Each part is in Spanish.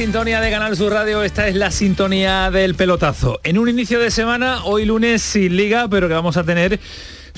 Sintonía de Canal Sur Radio, esta es la sintonía del pelotazo. En un inicio de semana, hoy lunes sin liga, pero que vamos a tener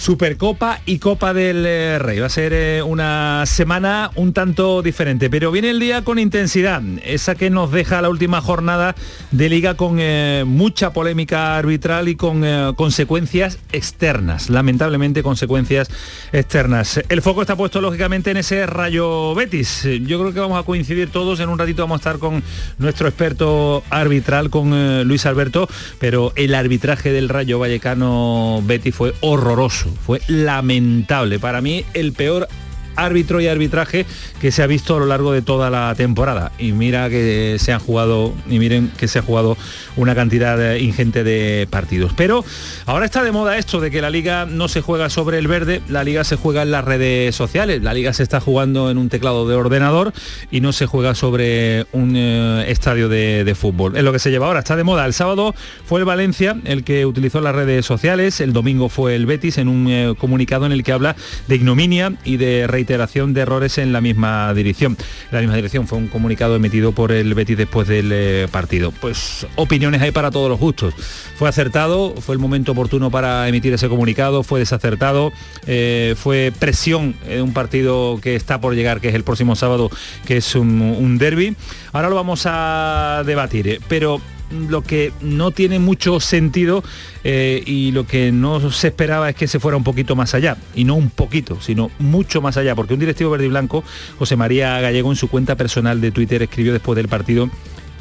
Supercopa y Copa del eh, Rey. Va a ser eh, una semana un tanto diferente, pero viene el día con intensidad, esa que nos deja la última jornada de liga con eh, mucha polémica arbitral y con consecuencias externas, lamentablemente consecuencias externas. El foco está puesto lógicamente en ese Rayo Betis. Yo creo que vamos a coincidir todos, en un ratito vamos a estar con nuestro experto arbitral, con Luis Alberto, pero el arbitraje del Rayo Vallecano Betis fue horroroso fue lamentable. Para mí el peor árbitro y arbitraje que se ha visto a lo largo de toda la temporada. Y mira que se han jugado, y miren que se ha jugado una cantidad ingente de partidos. Pero ahora está de moda esto de que la liga no se juega sobre el verde, la liga se juega en las redes sociales, la liga se está jugando en un teclado de ordenador y no se juega sobre un eh, estadio de, fútbol. Es lo que se lleva ahora, está de moda. El sábado fue el Valencia el que utilizó las redes sociales, el domingo fue el Betis en un eh, comunicado en el que habla de ignominia y de reiteración de errores en la misma dirección. La misma dirección fue un comunicado emitido por el Betis después del eh, partido. Pues opiniones hay para todos los gustos. Fue acertado, fue el momento oportuno para emitir ese comunicado, fue desacertado, eh, fue presión en un partido que está por llegar, que es el próximo sábado, que es un, derby. Ahora lo vamos a debatir, eh, pero lo que no tiene mucho sentido eh, y lo que no se esperaba es que se fuera un poquito más allá, y no un poquito, sino mucho más allá, porque un directivo verde y blanco, José María Gallego, en su cuenta personal de Twitter escribió después del partido,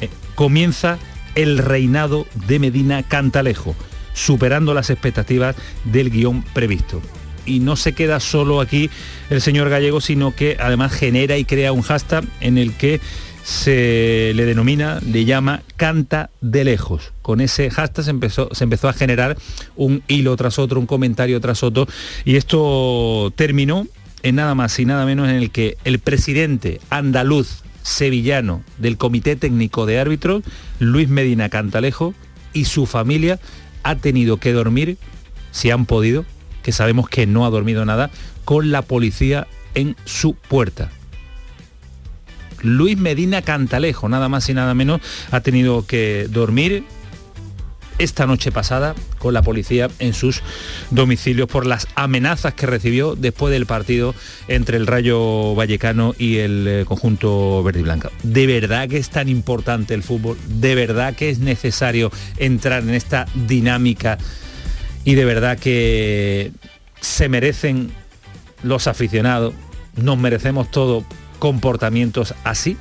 eh, comienza el reinado de Medina Cantalejo, superando las expectativas del guion previsto y no se queda solo aquí el señor Gallego, sino que además genera y crea un hashtag en el que se le denomina, le llama Canta de lejos. Con ese hashtag se empezó, se empezó a generar un hilo tras otro, un comentario tras otro, y esto terminó en nada más y nada menos en el que el presidente andaluz sevillano del Comité Técnico de Árbitros, Luis Medina Cantalejo, y su familia ha tenido que dormir, si han podido, que sabemos que no ha dormido nada, con la policía en su puerta. Luis Medina Cantalejo, nada más y nada menos, ha tenido que dormir esta noche pasada con la policía en sus domicilios por las amenazas que recibió después del partido entre el Rayo Vallecano y el eh, conjunto verde y. De verdad que es tan importante el fútbol, de verdad que es necesario entrar en esta dinámica y de verdad que se merecen los aficionados, nos merecemos todo comportamientos así.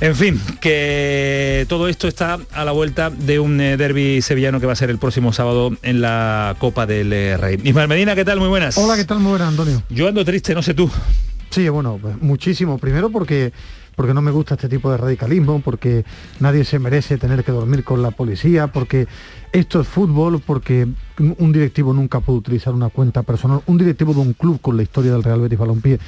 En fin, que todo esto está a la vuelta de un eh, derby sevillano que va a ser el próximo sábado en la Copa del eh, Rey. Ismael Medina, ¿qué tal? Muy buenas. Hola, ¿qué tal? Muy buenas, Antonio. Yo ando triste, no sé tú. Sí, bueno, pues muchísimo. Primero porque porque no me gusta este tipo de radicalismo, porque nadie se merece tener que dormir con la policía, porque esto es fútbol, porque un directivo nunca puede utilizar una cuenta personal, un directivo de un club con la historia del Real Betis Balompié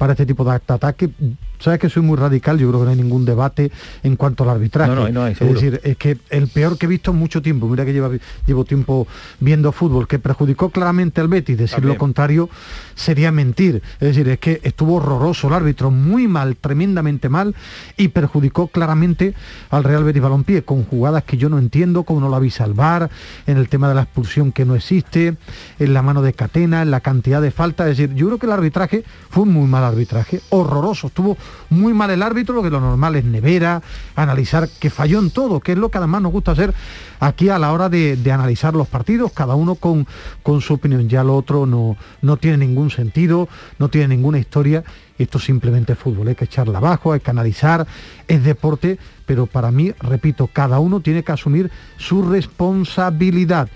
para este tipo de ataque. Sabes que soy muy radical, yo creo que no hay ningún debate en cuanto al arbitraje. No, no, hay, es decir, es que el peor que he visto en mucho tiempo, mira que llevo tiempo viendo fútbol, que perjudicó claramente al Betis, decir lo contrario sería mentir. Es decir, es que estuvo horroroso el árbitro, muy mal, tremendamente mal, y perjudicó claramente al Real Betis Balompié, con jugadas que yo no entiendo, como no la vi salvar, en el tema de la expulsión que no existe, en la mano de Catena, en la cantidad de faltas. Es decir, yo creo que el arbitraje fue muy mal arbitraje, horroroso. Estuvo muy mal el árbitro, lo que lo normal es nevera, analizar que falló en todo, que es lo que además nos gusta hacer aquí a la hora de, analizar los partidos, cada uno con, con su opinión. Ya lo otro no, no tiene ningún sentido, no tiene ninguna historia. Esto simplemente es fútbol, hay que echarla abajo, hay que analizar, es deporte, pero para mí, repito, cada uno tiene que asumir su responsabilidad.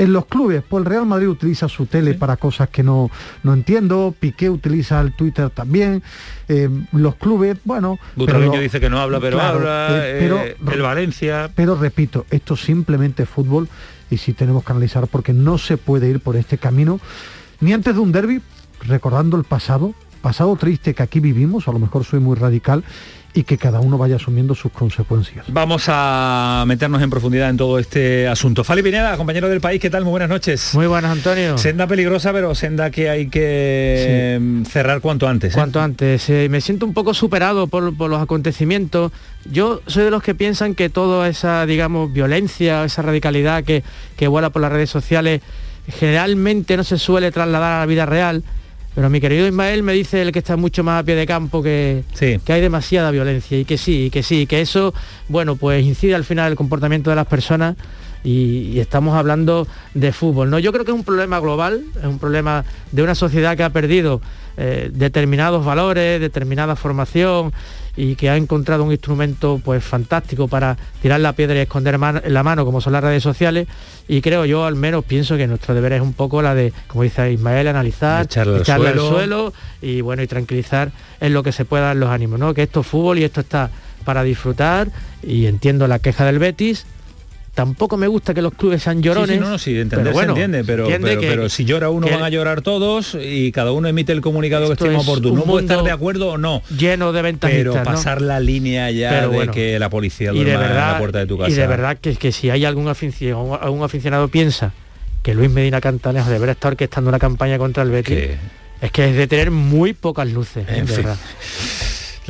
En los clubes, pues el Real Madrid utiliza su tele para cosas que no, no entiendo, Piqué utiliza el Twitter también, eh, los clubes, bueno... Butragueño dice que no habla, pero habla, eh, pero, eh, el Valencia... Pero repito, esto simplemente es fútbol y sí tenemos que analizar porque no se puede ir por este camino, ni antes de un derby, recordando el pasado, pasado triste que aquí vivimos, a lo mejor soy muy radical, y que cada uno vaya asumiendo sus consecuencias. Vamos a meternos en profundidad en todo este asunto. Fali Pineda, compañero del país, ¿qué tal? Muy buenas noches. Muy buenas, Antonio. Senda peligrosa, pero senda que hay que em, cerrar cuanto antes. ¿eh? Cuanto antes. Eh, me siento un poco superado por, los acontecimientos. Yo soy de los que piensan que toda esa, digamos, violencia, esa radicalidad que, que vuela por las redes sociales, generalmente no se suele trasladar a la vida real pero mi querido Ismael me dice el que está mucho más a pie de campo que, que hay demasiada violencia y que sí, y que sí, que eso, bueno, pues incide al final el comportamiento de las personas y, estamos hablando de fútbol. ¿no? Yo creo que es un problema global, es un problema de una sociedad que ha perdido eh, determinados valores, determinada formación y que ha encontrado un instrumento pues fantástico para tirar la piedra y esconder la mano como son las redes sociales y creo yo al menos pienso que nuestro deber es un poco la de como dice Ismael analizar echarle, al, suelo. y bueno y tranquilizar en lo que se pueda en los ánimos ¿no? que esto es fútbol y esto está para disfrutar y entiendo la queja del Betis Tampoco me gusta que los clubes sean llorones. Sí, no, no, sí, entender se entiende, pero, pero, si llora uno van a llorar todos y cada uno emite el comunicado que estemos oportuno. No puede estar de acuerdo o no. Lleno de ventajistas, Pero pasar la línea ya de que la policía duerma en la puerta de tu casa. Y de verdad que, que si hay algún aficionado, algún aficionado piensa que Luis Medina Cantanes deberá estar orquestando una campaña contra el Betis, es que es de tener muy pocas luces, en verdad.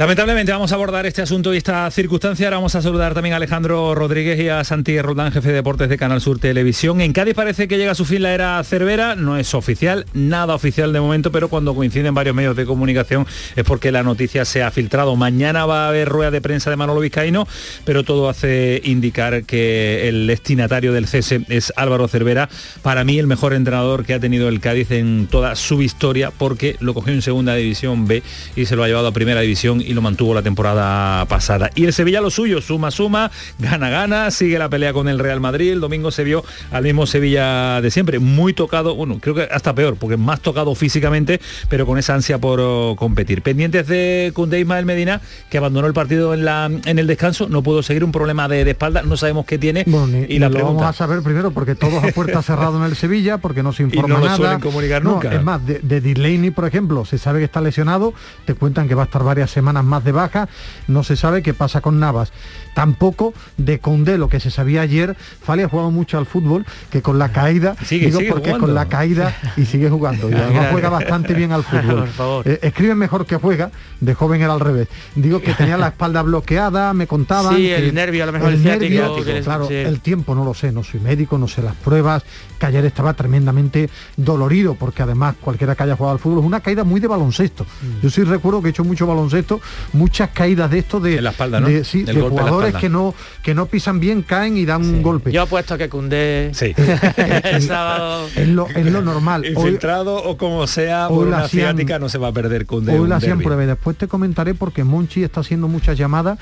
Lamentablemente vamos a abordar este asunto y esta circunstancia. Ahora vamos a saludar también a Alejandro Rodríguez y a Santi Roldán, jefe de deportes de Canal Sur Televisión. En Cádiz parece que llega a su fin la era Cervera. No es oficial, nada oficial de momento, pero cuando coinciden varios medios de comunicación es porque la noticia se ha filtrado. Mañana va a haber rueda de prensa de Manolo Vizcaíno, pero todo hace indicar que el destinatario del cese es Álvaro Cervera. Para mí el mejor entrenador que ha tenido el Cádiz en toda su historia, porque lo cogió en segunda división B y se lo ha llevado a primera división y lo mantuvo la temporada pasada. Y el Sevilla lo suyo, suma, suma, gana, gana, sigue la pelea con el Real Madrid. El domingo se vio al mismo Sevilla de siempre, muy tocado, bueno, creo que hasta peor, porque más tocado físicamente, pero con esa ansia por oh, competir. Pendientes de Kunde Ismael Medina, que abandonó el partido en, la, en el descanso, no pudo seguir un problema de, espalda, no sabemos qué tiene. y la lo vamos a saber primero porque todos a puerta cerrada en el Sevilla, porque no se informa y no Suelen comunicar nunca. Es más, de, de Delaney, por ejemplo, se sabe que está lesionado, te cuentan que va a estar varias semanas más de baja, no se sabe qué pasa con Navas. Tampoco de Condé, lo que se sabía ayer, Fali ha jugado mucho al fútbol, que con la caída, digo porque con la caída y sigue jugando, y además juega bastante bien al fútbol. Eh, escribe mejor que juega, de joven era al revés. Digo que tenía la espalda bloqueada, me contaban. Sí, el nervio, a lo mejor el, nervio, claro, el tiempo no lo sé, no soy médico, no sé las pruebas, que ayer estaba tremendamente dolorido, porque además cualquiera que haya jugado al fútbol es una caída muy de baloncesto. Mm. Yo sí recuerdo que he hecho mucho baloncesto, muchas caídas de esto de, la espalda, ¿no? de, sí, de jugadores que no que no pisan bien, caen y dan un golpe. Yo apuesto que Cundé sí. el sábado es lo, es lo normal. Infiltrado o como sea, por una asiática no se va a perder Cundé. Hoy la hacían prueba. Después te comentaré porque Monchi está haciendo muchas llamadas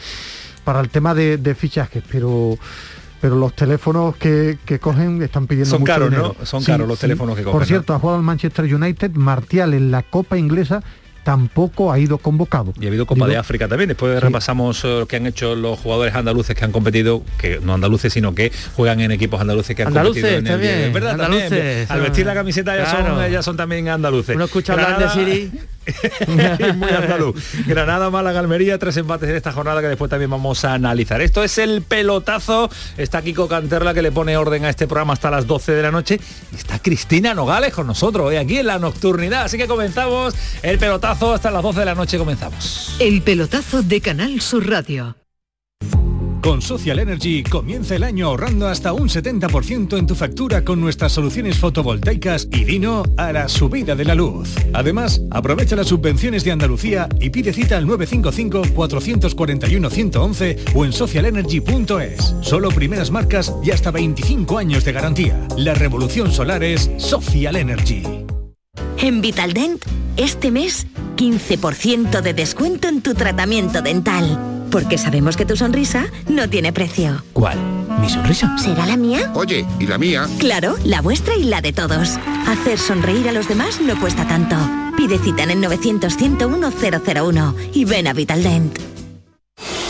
para el tema de, de fichajes, pero pero los teléfonos que, cogen están pidiendo son mucho caros, dinero. ¿no? Son caros los teléfonos que cogen. Por cierto, ha jugado al Manchester United, Martial en la Copa Inglesa tampoco ha ido convocado. Y ha habido Copa de África también. Después repasamos eh, lo que han hecho los jugadores andaluces que han competido, que no andaluces, sino que juegan en equipos andaluces que han competido en el, Es verdad, andaluces, Al vestir la camiseta ya, son, ya son también andaluces. Uno escucha hablar de Siri muy andaluz. Granada, Málaga, Almería, tres empates en esta jornada que después también vamos a analizar. Esto es el pelotazo. Está Kiko Canterla que le pone orden a este programa hasta las 12 de la noche. Y está Cristina Nogales con nosotros hoy aquí en la nocturnidad. Así que comenzamos el pelotazo hasta las 12 de la noche comenzamos. El pelotazo de Canal Sur Radio. Con Social Energy comienza el año ahorrando hasta un 70% en tu factura con nuestras soluciones fotovoltaicas y vino a la subida de la luz. Además, aprovecha las subvenciones de Andalucía y pide cita al 955-441-111 o en socialenergy.es. Solo primeras marcas y hasta 25 años de garantía. La revolución solar es Social Energy. En Vitaldent, este mes, 15% de descuento en tu tratamiento dental. Porque sabemos que tu sonrisa no tiene precio. ¿Cuál? ¿Mi sonrisa? ¿Será la mía? Oye, ¿y la mía? Claro, la vuestra y la de todos. Hacer sonreír a los demás no cuesta tanto. Pide cita en el 900-101-001 y ven a Vitaldent.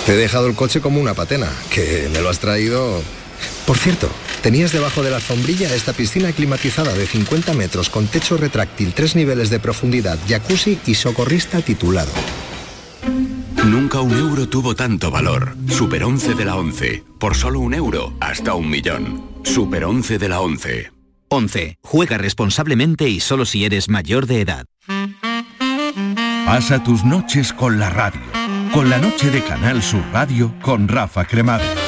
Te he dejado el coche como una patena, que me lo has traído... Por cierto, tenías debajo de la alfombrilla esta piscina climatizada de 50 metros con techo retráctil, tres niveles de profundidad, jacuzzi y socorrista titulado. Nunca un euro tuvo tanto valor. Super 11 de la 11. Por solo un euro, hasta un millón. Super 11 de la 11. 11. Juega responsablemente y solo si eres mayor de edad. Pasa tus noches con la radio. Con la noche de Canal Sur Radio con Rafa Cremades.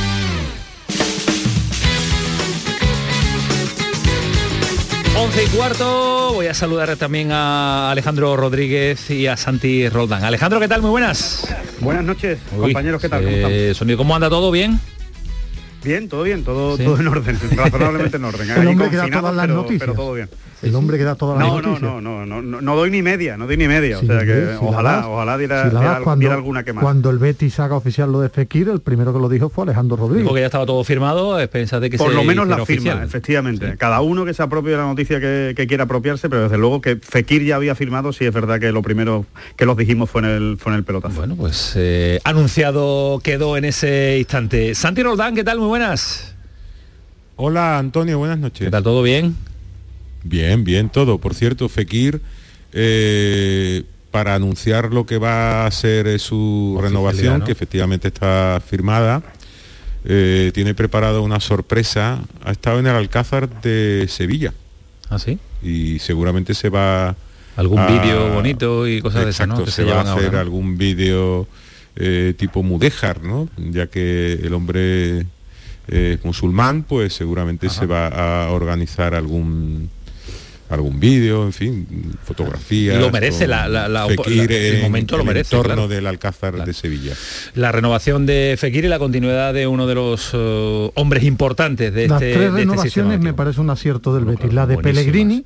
11 y cuarto, voy a saludar también a Alejandro Rodríguez y a Santi Roldán. Alejandro, ¿qué tal? Muy buenas. Buenas noches, compañeros, ¿qué tal? ¿Cómo, eh, sonido, ¿Cómo anda todo? ¿Bien? Bien, todo bien, todo, todo en orden, razonablemente en orden. El hombre que da todas las noticias. Pero todo bien. El hombre que da todas las no, noticias. No, no, no, no, no, doy ni media, no doy ni media. o sea que ojalá, ojalá diera, diera, cuando, diera, alguna que más. Cuando el Betis haga oficial lo de Fekir, el primero que lo dijo fue Alejandro Rodríguez. Porque ya estaba todo firmado, es pensar de que Por se lo menos la oficial. firma, efectivamente. Sí. Cada uno que se apropie de la noticia que, que, quiera apropiarse, pero desde luego que Fekir ya había firmado, sí es verdad que lo primero que los dijimos fue en el, fue en el pelotazo. Bueno, pues eh, anunciado quedó en ese instante. Santi Roldán, ¿qué tal? Muy buenas. Hola Antonio, buenas noches. ¿Qué tal? ¿Todo bien? Bien, bien, todo. Por cierto, Fekir, eh, para anunciar lo que va a ser su renovación, ¿no? que efectivamente está firmada, eh, tiene preparado una sorpresa. Ha estado en el Alcázar de Sevilla. ¿Ah, sí? Y seguramente se va... Algún a... vídeo bonito y cosas Exacto, de esas, ¿no? Que se, se va a hacer ahora, ¿no? algún vídeo eh, tipo Mudéjar, ¿no? Ya que el hombre eh, musulmán, pues seguramente Ajá. se va a organizar algún algún vídeo, en fin, fotografías. Lo merece, la, la, la, Fekir la, el momento en, lo merece. En torno claro. del Alcázar claro. de Sevilla. La renovación de Fekir y la continuidad de uno de los uh, hombres importantes de Las este tres de renovaciones este me parece un acierto del Betis. La de Pellegrini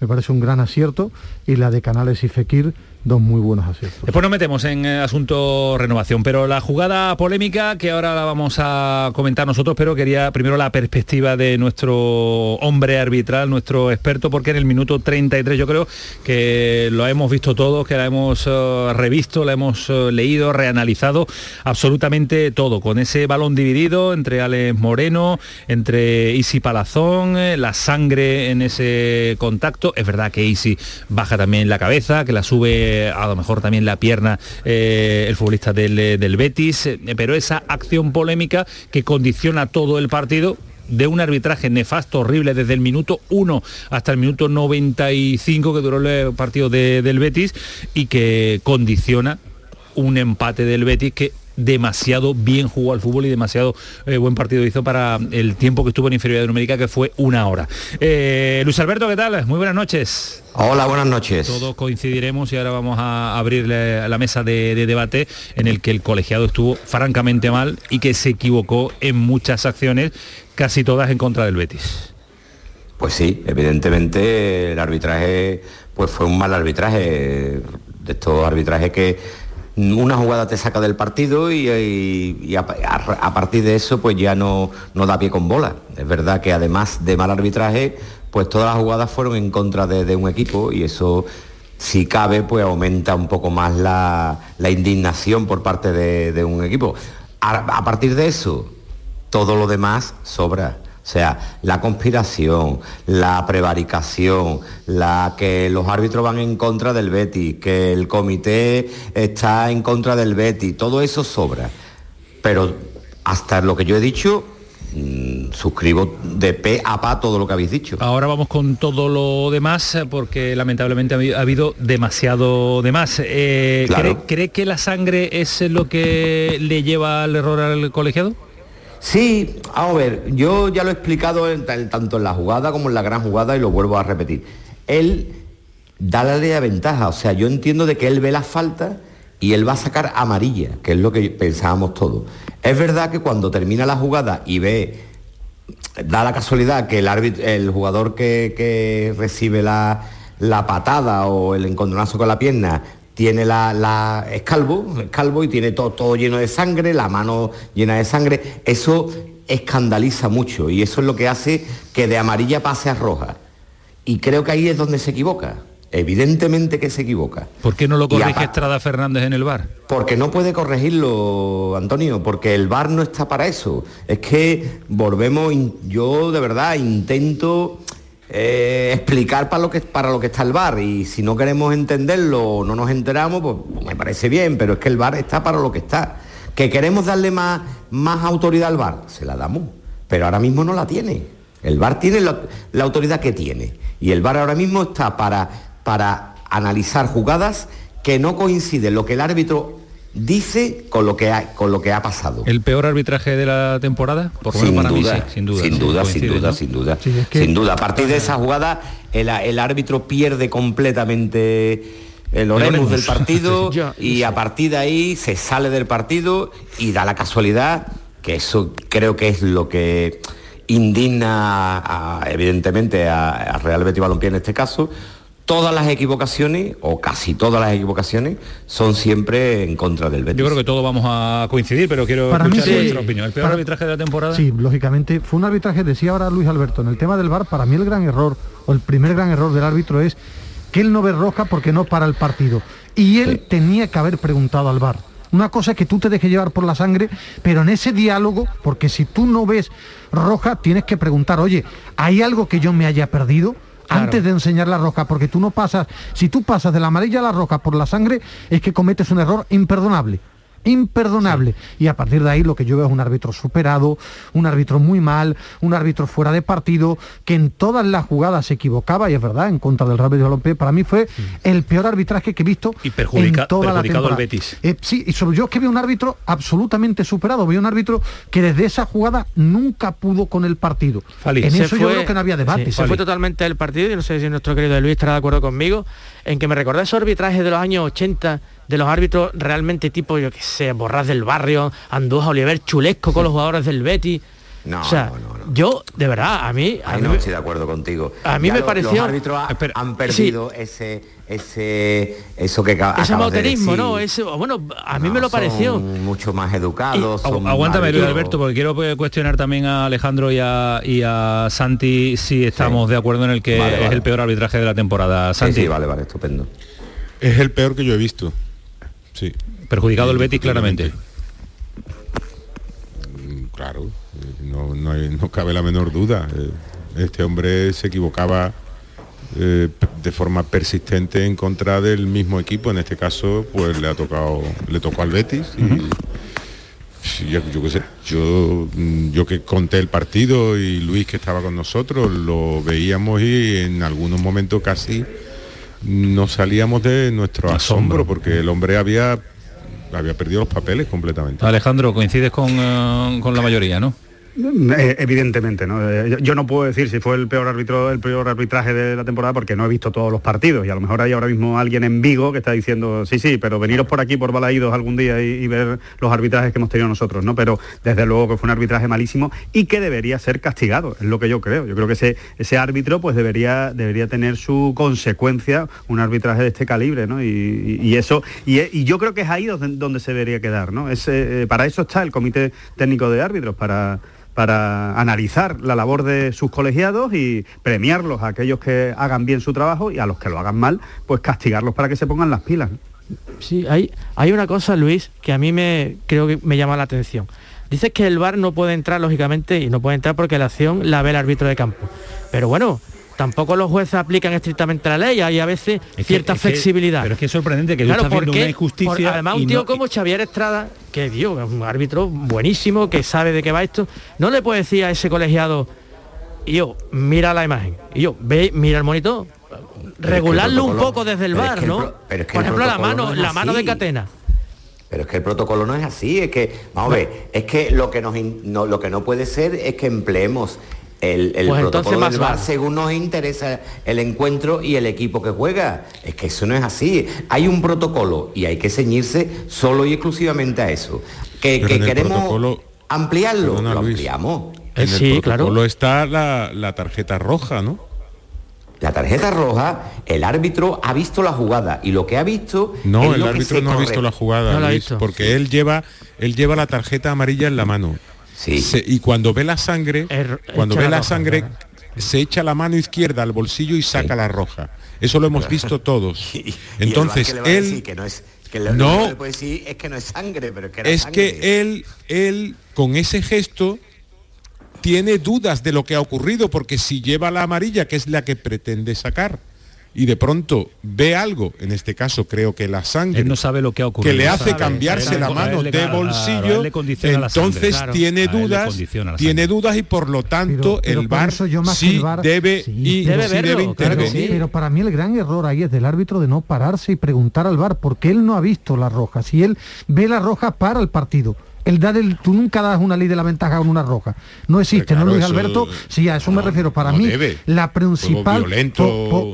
me parece un gran acierto y la de Canales y Fekir dos muy buenos aciertos. Después nos metemos en eh, asunto renovación, pero la jugada polémica que ahora la vamos a comentar nosotros, pero quería primero la perspectiva de nuestro hombre arbitral, nuestro experto, porque en el minuto 33 yo creo que lo hemos visto todos, que la hemos uh, revisto, la hemos uh, leído, reanalizado absolutamente todo, con ese balón dividido entre Alex Moreno, entre Isi Palazón, eh, la sangre en ese contacto, es verdad que Isi baja también la cabeza, que la sube a lo mejor también la pierna eh, el futbolista del, del Betis, eh, pero esa acción polémica que condiciona todo el partido de un arbitraje nefasto, horrible, desde el minuto 1 hasta el minuto 95 que duró el partido de, del Betis y que condiciona un empate del Betis que demasiado bien jugó al fútbol y demasiado eh, buen partido hizo para el tiempo que estuvo en inferioridad numérica, que fue una hora. Eh, Luis Alberto, ¿qué tal? Muy buenas noches. Hola, buenas noches. Todos coincidiremos y ahora vamos a abrir la mesa de, de, debate en el que el colegiado estuvo francamente mal y que se equivocó en muchas acciones, casi todas en contra del Betis. Pues sí, evidentemente el arbitraje pues fue un mal arbitraje, de estos arbitrajes que una jugada te saca del partido y, a, partir de eso pues ya no, no, da pie con bola. Es verdad que además de mal arbitraje, pues todas las jugadas fueron en contra de, un equipo y eso si cabe pues aumenta un poco más la, la indignación por parte de, un equipo. A, partir de eso, todo lo demás sobra. O sea, la conspiración, la prevaricación, la que los árbitros van en contra del Betty, que el comité está en contra del Betty, todo eso sobra. Pero hasta lo que yo he dicho, mm, suscribo de pe a pa todo lo que habéis dicho. Ahora vamos con todo lo demás porque lamentablemente ha habi- ha habido demasiado de más. Eh, Claro. ¿cree, cree que la sangre es lo que le lleva al error al colegiado? Sí, a ver, yo ya lo he explicado tanto en la jugada como en la gran jugada y lo vuelvo a repetir. Él da la ley de ventaja, o sea, yo entiendo de que él ve la falta y él va a sacar amarilla, que es lo que pensábamos todos. Es verdad que cuando termina la jugada y ve, da la casualidad que el jugador que, recibe la, la patada o el encontronazo con la pierna tiene la, la es calvo, es calvo y tiene todo, todo lleno de sangre, la mano llena de sangre, eso escandaliza mucho y eso es lo que hace que de amarilla pase a roja. Y creo que ahí es donde se equivoca. Evidentemente que se equivoca. ¿Por qué no lo corrige Estrada Fernández en el bar? porque no puede corregirlo, Antonio, porque el VAR no está para eso. Es que volvemos, yo de verdad intento eh, explicar para lo, que, para lo que está el VAR y si no queremos entenderlo o no nos enteramos, pues, pues me parece bien, pero es que el VAR está para lo que está. Que queremos darle más, más autoridad al VAR, se la damos, pero ahora mismo no la tiene. El VAR tiene la, la autoridad que tiene y el VAR ahora mismo está para, para analizar jugadas que no coinciden lo que el árbitro dice con lo que ha, con lo que ha pasado. ¿El peor arbitraje de la temporada? Por sin, menos para duda, mí sí, sin duda. sin duda, sin duda, ¿no? sin duda, Sí, es que- sin duda. A partir de esa jugada, el, el árbitro pierde completamente el oremus del partido y a partir de ahí se sale del partido y da la casualidad que eso creo que es lo que indigna a- evidentemente a, a Real Betis Balompié en este caso. Todas las equivocaciones, o casi todas las equivocaciones, son siempre en contra del Betis. Yo creo que todos vamos a coincidir, pero quiero Para mí escuchar sí. vuestra opinión. ¿El peor Para- arbitraje de la temporada? Sí, lógicamente fue un arbitraje, decía ahora Luis Alberto, en el tema del VAR, para mí el gran error, o el primer gran error del árbitro es que él no ve roja porque no para el partido. Y él tenía que haber preguntado al VAR. Una cosa es que tú te dejes llevar por la sangre, pero en ese diálogo, porque si tú no ves roja, tienes que preguntar, oye, ¿hay algo que yo me haya perdido? Antes de enseñar la roja, porque tú no pasas, si tú pasas de la amarilla a la roja por la sangre, es que cometes un error imperdonable. Imperdonable. Y a partir de ahí lo que yo veo es un árbitro superado, un árbitro muy mal, un árbitro fuera de partido, que en todas las jugadas se equivocaba, y es verdad, en contra del Real Betis Balompié, para mí fue el peor arbitraje que he visto Y perjudica- en toda la perjudicado al temporada. Betis. Eh, sí, y sobre yo es que veo un árbitro absolutamente superado, veo un árbitro que desde esa jugada nunca pudo con el partido. Fali. En eso yo creo que no había debate. sí, se fue totalmente del partido y no sé si nuestro querido Luis estará de acuerdo conmigo en que me recordó esos arbitrajes de los años 80 de los árbitros realmente tipo, yo qué sé, Borrás del Barrio, Andújar, Oliver, chulesco con los jugadores del Betis. No, o sea, no, no, no. yo, de verdad, a mí... A mí no me- estoy de acuerdo contigo. A mí Ya me lo- pareció- Los árbitros ha- Espera, han perdido ese, ese, eso que ese de. ¿no? Ese, bueno, a mí No, me lo pareció. son mucho más educados. Agu- son Aguántame, Luis Alberto, porque quiero eh, cuestionar también a Alejandro y a, y a Santi si estamos de acuerdo en el que Vale, es vale. el peor arbitraje de la temporada. Sí, Santi, sí, vale, vale, estupendo. Es el peor que yo he visto. Sí. perjudicado el Betis claramente. Mm, Claro, eh, no, no, cabe la menor duda. Eh, Este hombre se equivocaba eh, de forma persistente en contra del mismo equipo. En este caso, pues le ha tocado, le tocó al Betis y sí, yo, yo qué sé, yo, mm, yo que conté el partido y Luis que estaba con nosotros, lo veíamos y en algunos momentos casi nos salíamos de nuestro asombro, porque el hombre había había perdido los papeles completamente. Alejandro, coincides con, eh, con la mayoría, ¿no? Eh, Evidentemente, ¿no? Eh, yo- no puedo decir si fue el peor árbitro, el peor arbitraje de la temporada porque no he visto todos los partidos y a lo mejor hay ahora mismo alguien en Vigo que está diciendo sí, sí, pero veniros por aquí por Balaídos algún día y, ver los arbitrajes que hemos tenido nosotros, ¿no? Pero desde luego que fue un arbitraje malísimo y que debería ser castigado, es lo que yo creo. Yo creo que ese, ese árbitro pues debería, debería tener su consecuencia un arbitraje de este calibre, ¿no? Y, y- eso, y, y yo creo que es ahí donde, donde se debería quedar, ¿no? Ese, eh, para eso está el Comité Técnico de Árbitros, para para analizar la labor de sus colegiados y premiarlos a aquellos que hagan bien su trabajo y a los que lo hagan mal, pues castigarlos para que se pongan las pilas. Sí, hay, hay una cosa, Luis, que a mí me creo que me llama la atención. Dices que el VAR no puede entrar, lógicamente, y no puede entrar porque la acción la ve el árbitro de campo. Pero bueno, tampoco los jueces aplican estrictamente la ley, hay a veces cierta flexibilidad. pero es que es sorprendente que claro, tú estás viendo una injusticia. además, un tío como Xavier Estrada, que Dios, es un árbitro buenísimo, que sabe de qué va esto, no le puede decir a ese colegiado, y yo, mira la imagen, y yo, ve, mira el monitor, regularlo un poco desde el bar, ¿no? Por ejemplo, la mano, la mano de catena. Pero es que el protocolo no es así, es que, vamos a ver, es que lo que, nos no, lo que no puede ser es que empleemos el, pues protocolo del VAR según nos interesa el encuentro y el equipo que juega. Es que eso no es así. Hay un protocolo y hay que ceñirse solo y exclusivamente a eso. Que, queremos ampliarlo, lo ampliamos. En el sí, protocolo está la, la tarjeta roja, ¿no? La tarjeta roja, el árbitro ha visto la jugada y lo que ha visto. No, el árbitro no ha visto la jugada, porque él lleva, él lleva la tarjeta amarilla en la mano. Sí. y cuando ve la sangre, er, cuando ve la, sangre, se echa la mano izquierda al bolsillo y saca la roja. Eso lo hemos visto todos. Entonces él que no es que no, puede decir es que no es sangre, pero que es que él él con ese gesto tiene dudas de lo que ha ocurrido, porque si lleva la amarilla, que es la que pretende sacar, y de pronto ve algo, en este caso creo que la sangre, no sabe lo que ha ocurrido, que le hace cambiarse la mano de bolsillo, entonces tiene dudas, tiene dudas y por lo tanto el bar sí debe y debe, intervenir. pero para mí el gran error ahí es del árbitro de no pararse y preguntar al bar porque él no ha visto la roja. Si él ve la roja para el partido el dar el, tú nunca das una ley de la ventaja con una roja. No existe, ¿no, Luis Alberto? Sí, a eso me refiero. Para mí, la principal...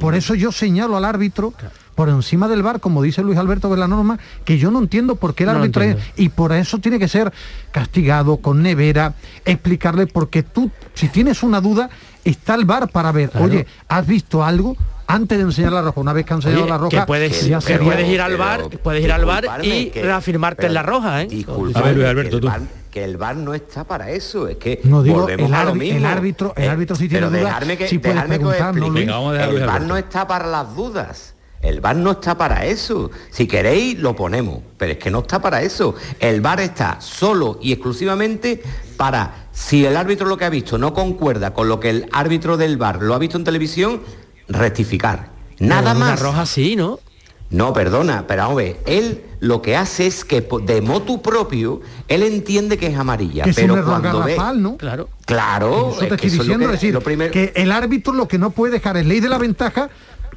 Por, eso yo señalo al árbitro por encima del bar, como dice Luis Alberto de la norma, que yo no entiendo por qué el árbitro es, y por eso tiene que ser castigado con nevera, explicarle, porque tú, si tienes una duda, está el bar para ver, oye, ¿has visto algo? Antes de enseñar la roja, una vez que han enseñado la roja, puedes, puedes ir al bar, puedes ir al bar y reafirmarte en la roja, ¿eh? A ver, Luis Alberto, tú que el bar no está para eso es que no digo el, el, árbitro el árbitro sí tiene dudas que, sí puede preguntar, no, el bar no está para las dudas el bar no está para eso. Si queréis, lo ponemos. Pero es que no está para eso. El bar está solo y exclusivamente para, si el árbitro lo que ha visto no concuerda con lo que el árbitro del bar lo ha visto en televisión, rectificar. Nada más. roja sí, ¿no? No, perdona, pero vamos a ver, él lo que hace es que de motu propio, él entiende que es amarilla, pero es cuando ve, ¿no? Claro. Claro, eso te estoy diciendo, decir, que el árbitro lo que no puede dejar es ley de la ventaja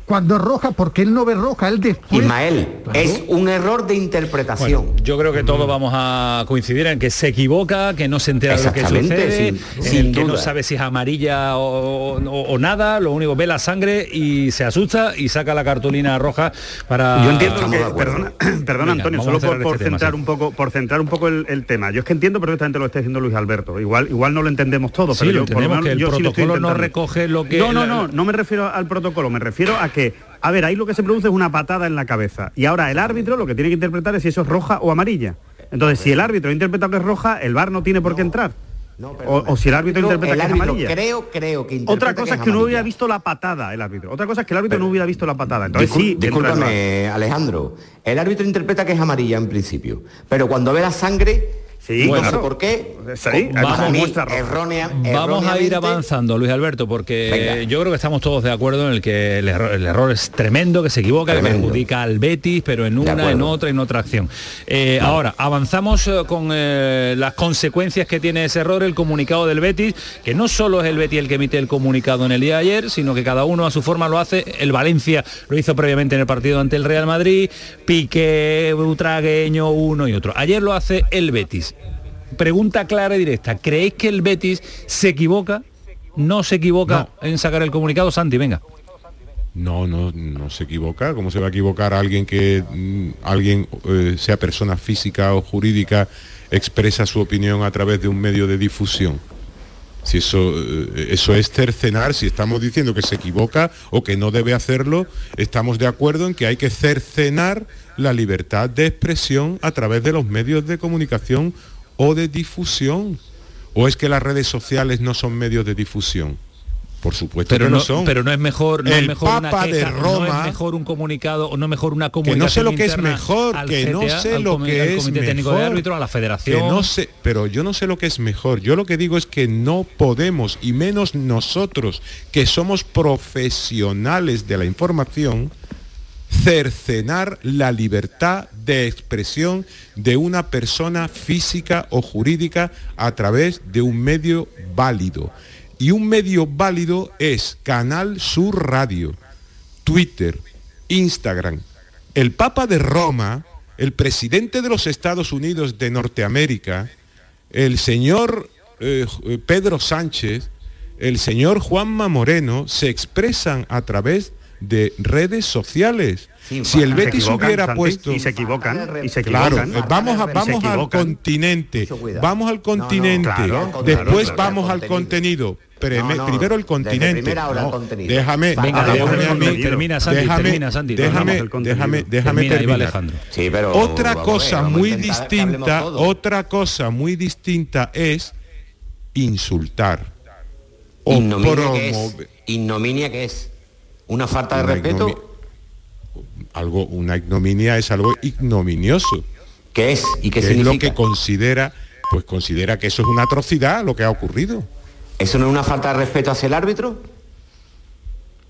cuando es roja, porque él no ve roja, él después... Ismael, es un error de interpretación. yo creo que todos vamos a coincidir en que se equivoca, que no se entera de lo que sucede, sin, que no sabe si es amarilla o, nada, lo único ve la sangre y se asusta y saca la cartulina roja para... Yo entiendo que, perdona, perdona Antonio, solo por, este centrar un poco, por centrar un poco el, tema. Yo es que entiendo perfectamente lo que está diciendo Luis Alberto. Igual, igual no lo entendemos todo, pero yo, entendemos que el protocolo no recoge lo que... No, no, no, no me refiero al protocolo, me refiero a que, a ver, ahí lo que se produce es una patada en la cabeza. Y ahora el árbitro lo que tiene que interpretar es si eso es roja o amarilla. Entonces, si el árbitro interpreta que es roja, el VAR no tiene por qué entrar. o, si el árbitro interpreta que es amarilla. Creo, creo que Otra cosa es que, no hubiera visto la patada el árbitro. Otra cosa es que el árbitro no hubiera visto la patada. Entonces sí. Discúlpame, Alejandro. El árbitro interpreta que es amarilla en principio. Pero cuando ve la sangre Sí, bueno, por qué. vamos, a ir avanzando, Luis Alberto, porque yo creo que estamos todos de acuerdo en el que el error, es tremendo, que se equivoca, que perjudica al Betis, pero en una, en otra, en otra acción. Eh, ahora, avanzamos eh, con eh, las consecuencias que tiene ese error, el comunicado del Betis, que no solo es el Betis el que emite el comunicado en el día de ayer, sino que cada uno a su forma lo hace. El Valencia lo hizo previamente en el partido ante el Real Madrid, Pique, Butragueño, uno y otro. Ayer lo hace el Betis pregunta clara y directa. ¿Creéis que el Betis se equivoca? ¿No se equivoca en sacar el comunicado? Santi, venga. No, no, no se equivoca. ¿Cómo se va a equivocar alguien que mm, alguien eh, sea persona física o jurídica expresa su opinión a través de un medio de difusión? Si eso, eh, eso es cercenar, si estamos diciendo que se equivoca o que no debe hacerlo, estamos de acuerdo en que hay que cercenar la libertad de expresión a través de los medios de comunicación o de difusión? ¿O es que las redes sociales no son medios de difusión? Por supuesto pero que no, son. Pero no es mejor, no el es mejor Papa una queja, de Roma, no es mejor un comunicado, o no es mejor una que comunicación no sé lo que es mejor, que no sé lo que al es Comité Técnico mejor, de Árbitros, a la que Federación. no sé, pero yo no sé lo que es mejor. Yo lo que digo es que no podemos y menos nosotros que somos profesionales de la información cercenar la libertad de expresión de una persona física o jurídica a través de un medio válido. Y un medio válido es Canal Sur Radio, Twitter, Instagram. El Papa de Roma, el presidente de los Estados Unidos de Norteamérica, el señor eh, Pedro Sánchez, el señor Juanma Moreno se expresan a través de redes sociales. Sí, si el Betis hubiera Santi, puesto y se equivocan, y se claro equivocan. eh, vamos a, Y se vamos al continente vamos al continente claro, después claro, vamos al contenido. contenido Preme- No, no, primero el continente hora el déjame Venga, déjame a contenido. Termina, Santi, déjame termina, Santi, déjame déjame déjame Termina, terminar. Alejandro. Sí, pero otra vamos a cosa vamos a muy distinta otra cosa muy distinta es insultar o Ignominia que es, promover ignominia que es una falta de Una respeto algo una ignominia es algo ignominioso. ¿Qué es y qué es lo significa? que considera pues considera que eso es una atrocidad lo que ha ocurrido. ¿Eso no es una falta de respeto hacia el árbitro?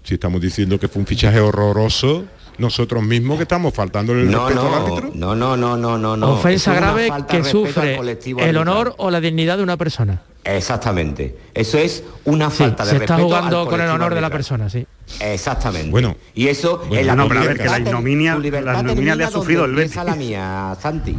si estamos diciendo que fue un fichaje horroroso nosotros mismos que estamos faltando el No, respeto al no, árbitro no, no, no, no, no, no. Ofensa es grave falta que de respeto al sufre colectivo el arbitral. honor o la dignidad de una persona. Exactamente. Eso es una Sí, falta de se respeto está jugando al con el honor de la persona, sí. Exactamente. Bueno, y eso bueno, en la no, pero a ver, libertad que la ignominia- la ignominia le ha sufrido el Betis. la mía, Santi.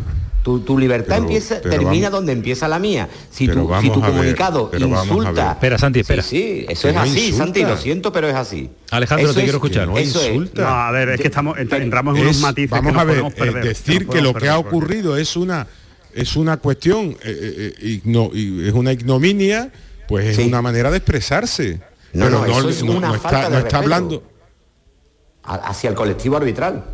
Tu, tu libertad Pero- empieza, pero termina vamos- donde empieza la mía. Si tu, si comunicado pero vamos a ver. insulta. Espera, Santi, espera. Sí, sí, eso es no así, insulta. Santi, lo siento, pero es así. Alejandro, Eso te es- quiero escuchar. no eso es. insulta. No, a ver, es que estamos ent- entramos en unos Es- matices vamos que a ver eh, decir que lo que ha ocurrido es una es una cuestión eh, eh, eh, igno- y es una ignominia pues es Sí. una manera de expresarse No, pero no, eso es una está, falta de no está respeto. hablando hacia el colectivo arbitral.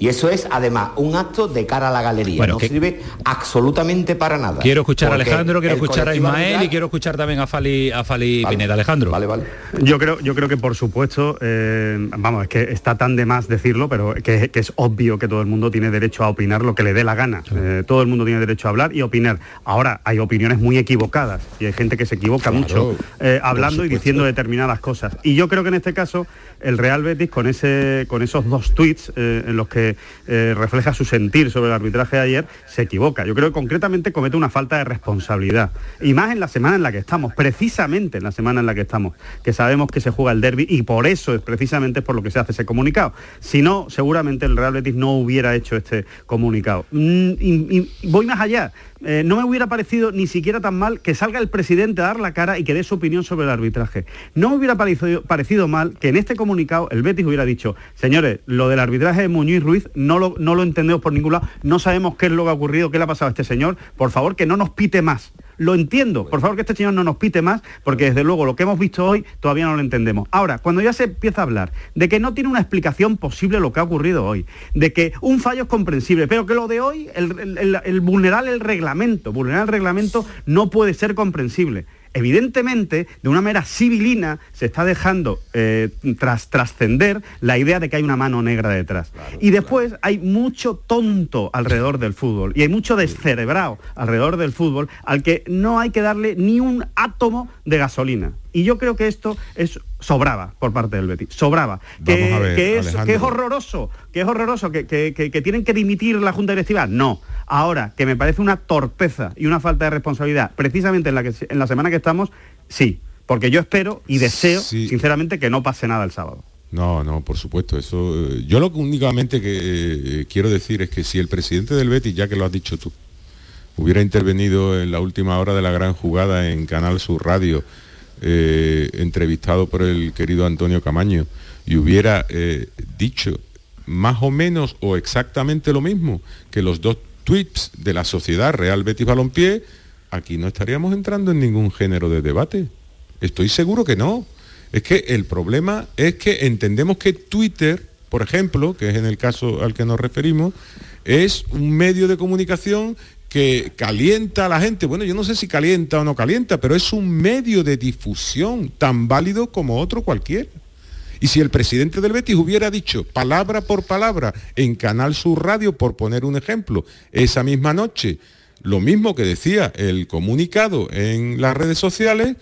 Y eso es además un acto de cara a la galería. Bueno, no que- sirve absolutamente para nada. Quiero escuchar a Alejandro, quiero escuchar a Ismael y quiero escuchar también a Fali, a Fali Vale, Pineda. Alejandro. Vale, vale. Yo creo, yo creo que por supuesto, eh, vamos, es que está tan de más decirlo, pero que, que es obvio que todo el mundo tiene derecho a opinar lo que le dé la gana. Eh, todo el mundo tiene derecho a hablar y opinar. Ahora hay opiniones muy equivocadas y hay gente que se equivoca Claro, mucho eh, hablando y diciendo determinadas cosas. Y yo creo que en este caso el Real Betis con ese, con esos dos tweets eh, en los que eh, refleja su sentir sobre el arbitraje de ayer se equivoca. Yo creo que concretamente comete una falta de responsabilidad. Y más en la semana en la que estamos, precisamente en la semana en la que estamos, que sabemos que se juega el derby y por eso es precisamente por lo que se hace ese comunicado. Si no, seguramente el Real Betis no hubiera hecho este comunicado. Mm, y- y voy más allá. Eh, no me hubiera parecido ni siquiera tan mal que salga el presidente a dar la cara y que dé su opinión sobre el arbitraje. No me hubiera parecido, parecido mal que en este comunicado el Betis hubiera dicho, señores, lo del arbitraje de Muñoz Ruiz no lo, no lo entendemos por ningún lado, no sabemos qué es lo que ha ocurrido, qué le ha pasado a este señor, por favor que no nos pite más. Lo entiendo, por favor que este señor no nos pite más, porque desde luego lo que hemos visto hoy todavía no lo entendemos. Ahora, cuando ya se empieza a hablar de que no tiene una explicación posible lo que ha ocurrido hoy, de que un fallo es comprensible, pero que lo de hoy, el, el- vulnerar el reglamento, vulnerar el reglamento no puede ser comprensible. Evidentemente, de una manera civilina, se está dejando eh, tras trascender la idea de que hay una mano negra detrás. y después hay mucho tonto alrededor del fútbol y hay mucho descerebrado alrededor del fútbol al que no hay que darle ni un átomo de gasolina. Y yo creo que esto es sobraba por parte del Betis, sobraba. Que, ver, es, que es horroroso, que es horroroso, que, que- tienen que dimitir la Junta Directiva. No. Ahora, que me parece una torpeza y una falta de responsabilidad, precisamente en la, que, en la semana que estamos, sí. Porque yo espero y deseo, Sí. sinceramente, que no pase nada el sábado. No, no, por supuesto. Eso, eh, yo lo que únicamente que eh, quiero decir es que si el presidente del Betis, ya que lo has dicho tú, hubiera intervenido en la última hora de la gran jugada en Canal Sur Radio, eh, entrevistado por el querido Antonio Camaño, y hubiera eh, dicho más o menos o exactamente lo mismo que los dos tweets de la sociedad Real Betis Balompié, aquí no estaríamos entrando en ningún género de debate. Estoy seguro que no. Es que el problema es que entendemos que Twitter, por ejemplo, que es en el caso al que nos referimos, es un medio de comunicación que calienta a la gente. Bueno, yo no sé si calienta o no calienta, pero es un medio de difusión tan válido como otro cualquiera. Y si el presidente del Betis hubiera dicho palabra por palabra en Canal Sur Radio, por poner un ejemplo, esa misma noche, lo mismo que decía el comunicado en las redes sociales,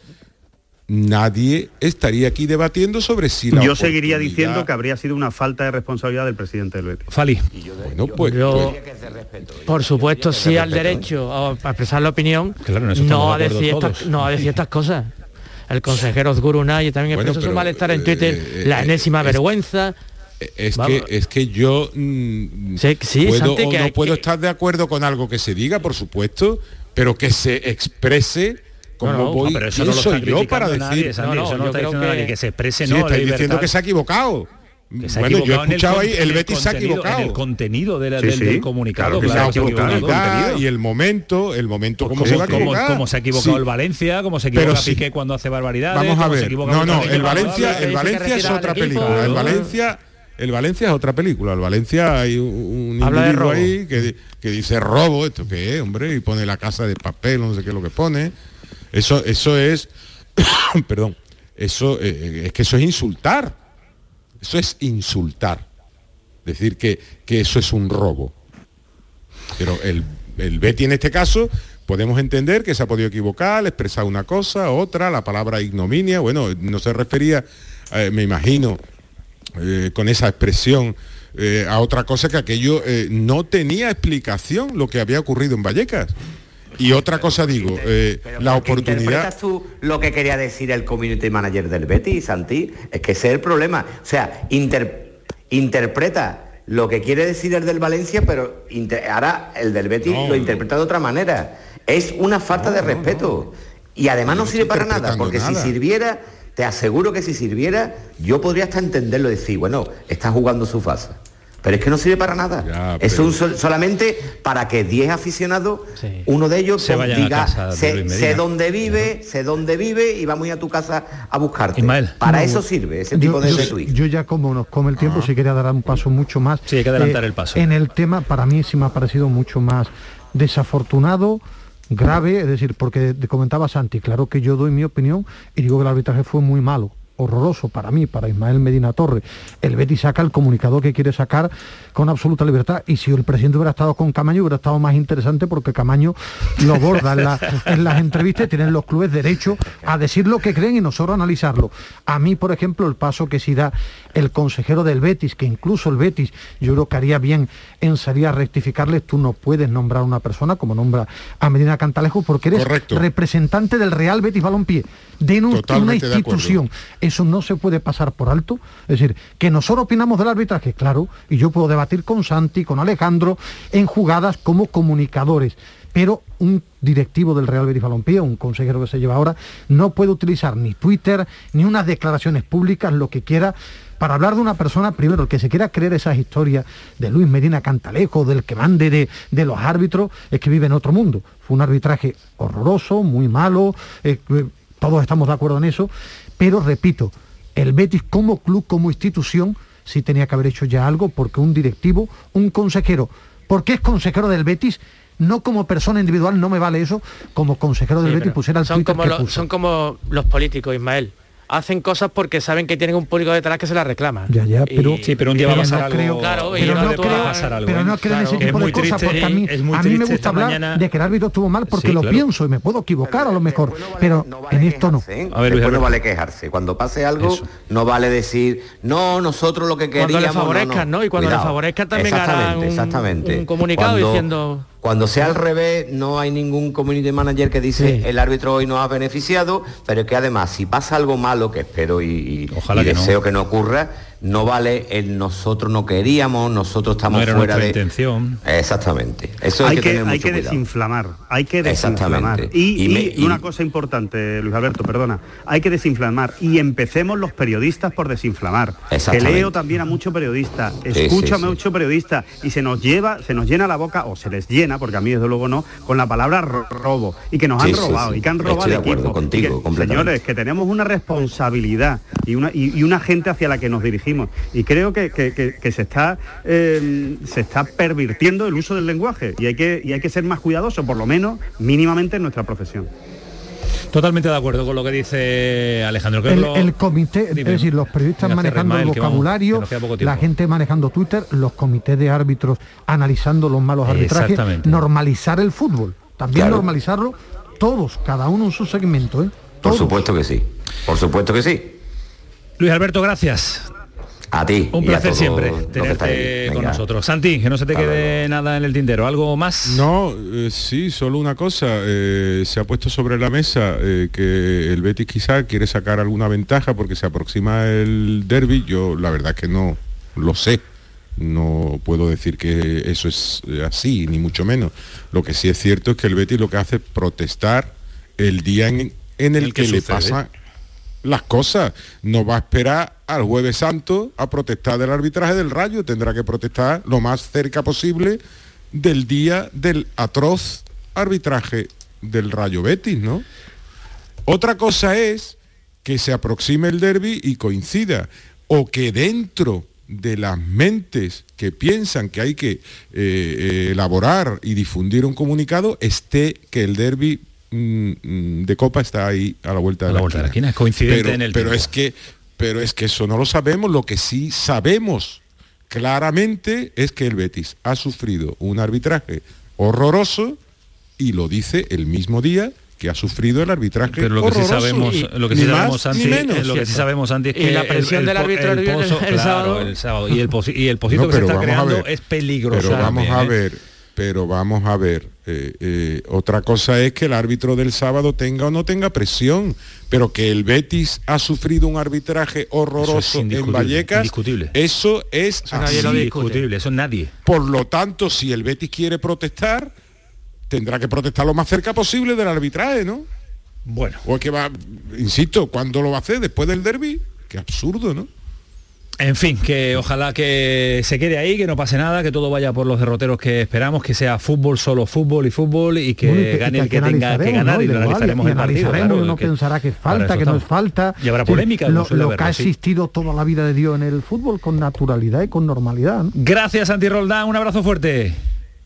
nadie estaría aquí debatiendo sobre si la Yo seguiría diciendo que habría sido una falta de responsabilidad del presidente del Betis. Fali. Bueno, pues, Yo, pues- por supuesto, sí al derecho a, a expresar la opinión, Claro, no, a decir estas, no a decir estas cosas. El consejero Zgurunay también Bueno, expresó su pero, malestar en Twitter, eh, la eh, enésima es- vergüenza. Es Vamos. que, es que yo mm, Sí, sí, puedo Santi, o que no puedo que- estar de acuerdo con algo que se diga, por supuesto, pero que se exprese como No, no, voy, pero eso quién no lo soy está yo para criticando nadie, decir. Eso no está diciendo que- nadie, que se exprese, Sí, no, estáis diciendo que se ha equivocado. Que se ha bueno, yo he escuchado ahí, el Betis se ha contenido, equivocado. En el contenido de la- Sí, del, sí. del comunicado, Claro que claro, y el momento, el momento como Como, se va a como- equivocar. como se ha equivocado Sí. el Valencia, como se Pero equivoca sí. Piqué cuando hace barbaridades. Vamos a ver. equivoca No, no, el Valencia, el Valencia es otra película. El Valencia, el Valencia es otra película. El Valencia hay un, un Habla de individuo robo. ahí que, que dice robo, esto qué es, hombre, y pone la casa de papel, no sé qué es lo que pone. Eso, eso es, perdón, eso eh, es que eso es insultar. Eso es insultar. Decir que, que eso es un robo. Pero el, el Betty en este caso podemos entender que se ha podido equivocar, expresar una cosa, otra, la palabra ignominia, bueno, no se refería, eh, me imagino, eh, con esa expresión eh, a otra cosa que aquello eh, no tenía explicación lo que había ocurrido en Vallecas. Y otra cosa digo, eh, la ¿Por qué oportunidad... ¿Interpretas tú lo que quería decir el community manager del Betis, Santi? Es que ese es el problema. O sea, inter- interpreta lo que quiere decir el del Valencia, pero inter- ahora el del Betis No, lo interpreta de otra manera. Es una falta de respeto. Y además no, sirve para nada, porque si sirviera, te aseguro que si sirviera, yo podría hasta entenderlo y decir, bueno, está jugando su fase. Pero es que no sirve para nada. Ya, es un sol- solamente para que 10 aficionados, Sí. uno de ellos Se pues, a diga, casa sé, Luis Medina". sé dónde vive, sé dónde vive y vamos a ir a tu casa a buscarte. Ismael. Para No, eso sirve ese yo- tipo de, tweet. yo ya como nos come el tiempo, si quería dar un paso mucho más. Sí, hay que adelantar el paso. En el tema, para mí sí me ha parecido mucho más desafortunado, grave, es decir, porque de- comentaba Santi, claro que yo doy mi opinión y digo que el arbitraje fue muy malo horroroso para mí, para Ismael Medina Torre. El Betis saca el comunicador que quiere sacar con absoluta libertad y si el presidente hubiera estado con Camaño hubiera estado más interesante porque Camaño lo borda en, la- en las entrevistas y tienen los clubes derecho a decir lo que creen y nosotros analizarlo. A mí, por ejemplo, el paso que si da el consejero del Betis, que incluso el Betis yo creo que haría bien en salir a rectificarle, tú no puedes nombrar a una persona como nombra a Medina Cantalejo porque eres Correcto. representante del Real Betis Balompié, de un- una de institución. Eso no se puede pasar por alto. Es decir, que nosotros opinamos del arbitraje, claro, y yo puedo debatir con Santi, con Alejandro, en jugadas como comunicadores. Pero un directivo del Real Betis Balompié, un consejero que se lleva ahora, no puede utilizar ni Twitter, ni unas declaraciones públicas, lo que quiera, para hablar de una persona, primero, el que se quiera creer esas historias de Luis Medina Cantalejo, del que mande de, de los árbitros, es que vive en otro mundo. Fue un arbitraje horroroso, muy malo, eh, eh, todos estamos de acuerdo en eso, pero repito, el Betis como club, como institución, sí tenía que haber hecho ya algo porque un directivo, un consejero, porque es consejero del Betis, no como persona individual, no me vale eso, como consejero del Sí, Betis pusiera el son Twitter como, que lo- puso. son como los políticos, Ismael. Hacen cosas porque saben que tienen un público detrás que se las reclama. Ya, ya, pero- Y- Sí, pero un día va a pasar no algo. creo- Claro, y pero no no creo- va a pasar algo. pero ¿eh? no creo en ese tipo Es de cosas porque a mí, es muy a mí me gusta hablar mañana. de que el árbitro estuvo mal porque Sí, lo claro. pienso y me puedo equivocar a lo mejor, pero en esto no. quejarse, ¿eh? A ver, Luis no vale quejarse. Cuando pase algo, Eso. no vale decir, no, nosotros lo que queríamos... Cuando le no, favorezcan, ¿no? Y cuando le favorezcan también harán Exactamente, un- comunicado diciendo- Cuando sea al revés, no hay ningún community manager que dice Sí. el árbitro hoy nos ha beneficiado, pero que además si pasa algo malo, que espero y, y- Ojalá y que no. deseo que no ocurra, no vale el nosotros no queríamos, nosotros estamos No era fuera de... intención. Exactamente. Eso hay hay que, que, tener hay mucho que cuidado. desinflamar, hay que desinflamar. Y, Y me- y y- una cosa importante, Luis Alberto, perdona, hay que desinflamar y empecemos los periodistas por desinflamar. Que leo también a muchos periodistas, escucho sí, a sí. muchos periodistas y se nos lleva, se nos llena la boca o se les llena, porque a mí desde luego no, con la palabra ro- robo y que nos han sí, robado sí. y que han Estoy robado de el acuerdo equipo. contigo, que, señores, que tenemos una responsabilidad y una, y, y una gente hacia la que nos dirigimos dijimos. Y creo que, que- que- que se, está, eh, se está pervirtiendo el uso del lenguaje y hay, que, y hay que ser más cuidadoso, por lo menos mínimamente en nuestra profesión. Totalmente de acuerdo con lo que dice Alejandro. Creo que El, lo- el comité, Dime. es decir, los periodistas manejando el Ismael, que vamos, vocabulario, que la gente manejando Twitter, los comités de árbitros analizando los malos arbitrajes, normalizar el fútbol, también Claro. normalizarlo todos, cada uno en su segmento, ¿eh? Por supuesto que sí. Por supuesto que sí. Luis Alberto, gracias. A ti. Un placer siempre tenerte con nosotros. Santi, que no se te Hasta quede nada en el tintero. ¿Algo más? No, eh, sí, solo una cosa. eh, se ha puesto sobre la mesa eh, que el Betis quizá quiere sacar alguna ventaja porque se aproxima el derby. Yo la verdad que no lo sé. No puedo decir que eso es así, ni mucho menos. Lo que sí es cierto es que el Betis lo que hace es protestar el día en, en el, El que que, le pasa las cosas. No va a esperar al jueves santo a protestar del arbitraje del rayo. Tendrá que protestar lo más cerca posible del día del atroz arbitraje del rayo Betis, ¿no? Otra cosa es que se aproxime el derby y coincida. O que dentro de las mentes que piensan que hay que eh, eh, elaborar y difundir un comunicado esté que el derby de Copa está ahí a la vuelta de A la, la vuelta de la esquina, es coincidente pero, en el pero tiempo. es que pero es que eso no lo sabemos lo que sí sabemos claramente es que el Betis ha sufrido un arbitraje horroroso y lo dice el mismo día que ha sufrido el arbitraje Pero lo que sí horroroso. sabemos, Y- lo que sí sabemos, Santi, ni menos. es lo que sí sabemos, Santi, es Y que la presión del árbitro el viernes- pozo- el claro, sábado. el sábado. Y el, posi- y el posito No, que se está creando ver, es peligroso. Pero vamos también, a ¿eh? ver, pero vamos a ver. eh, eh, otra cosa es que el árbitro del sábado tenga o no tenga presión, pero que el Betis ha sufrido un arbitraje horroroso en Vallecas, indiscutible. eso es nadie lo eso nadie. Por lo tanto, si el Betis quiere protestar, tendrá que protestar lo más cerca posible del arbitraje, ¿no? Bueno. O es que va, insisto, ¿cuándo lo va a hacer? ¿Después del derby? Qué absurdo, ¿no? En fin, que ojalá que se quede ahí, que no pase nada, que todo vaya por los derroteros que esperamos, que sea fútbol, solo fútbol y fútbol y que Bueno, y gane el y que tenga que ganar ¿no? y lo analizaremos y el partido. claro, que- pensará que falta, que no es falta. Y habrá polémica, Lo, suele lo haber, que ha sí. existido toda la vida de Dios en el fútbol con naturalidad y con normalidad. ¿no? Gracias, Santi Roldán, un abrazo fuerte.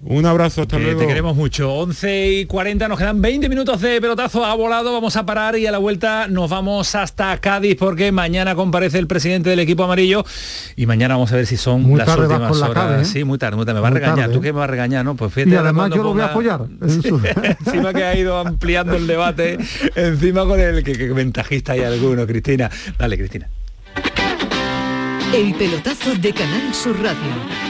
Un abrazo, hasta Que luego. te queremos mucho. 11 y 40, nos quedan 20 minutos de pelotazo ha volado, vamos a parar y a la vuelta nos vamos hasta Cádiz porque mañana comparece el presidente del equipo amarillo y mañana vamos a ver si son Muy las tarde vas últimas horas. ¿eh? Sí, muy tarde, muy tarde. Me va a regañar. tarde, ¿Tú ¿eh? qué me vas a regañar? No, pues fíjate Y además yo lo voy a apoyar. encima que ha ido ampliando el debate, encima con el que, que ventajista hay alguno, Cristina. Dale, Cristina. El pelotazo de Canal Sur Radio.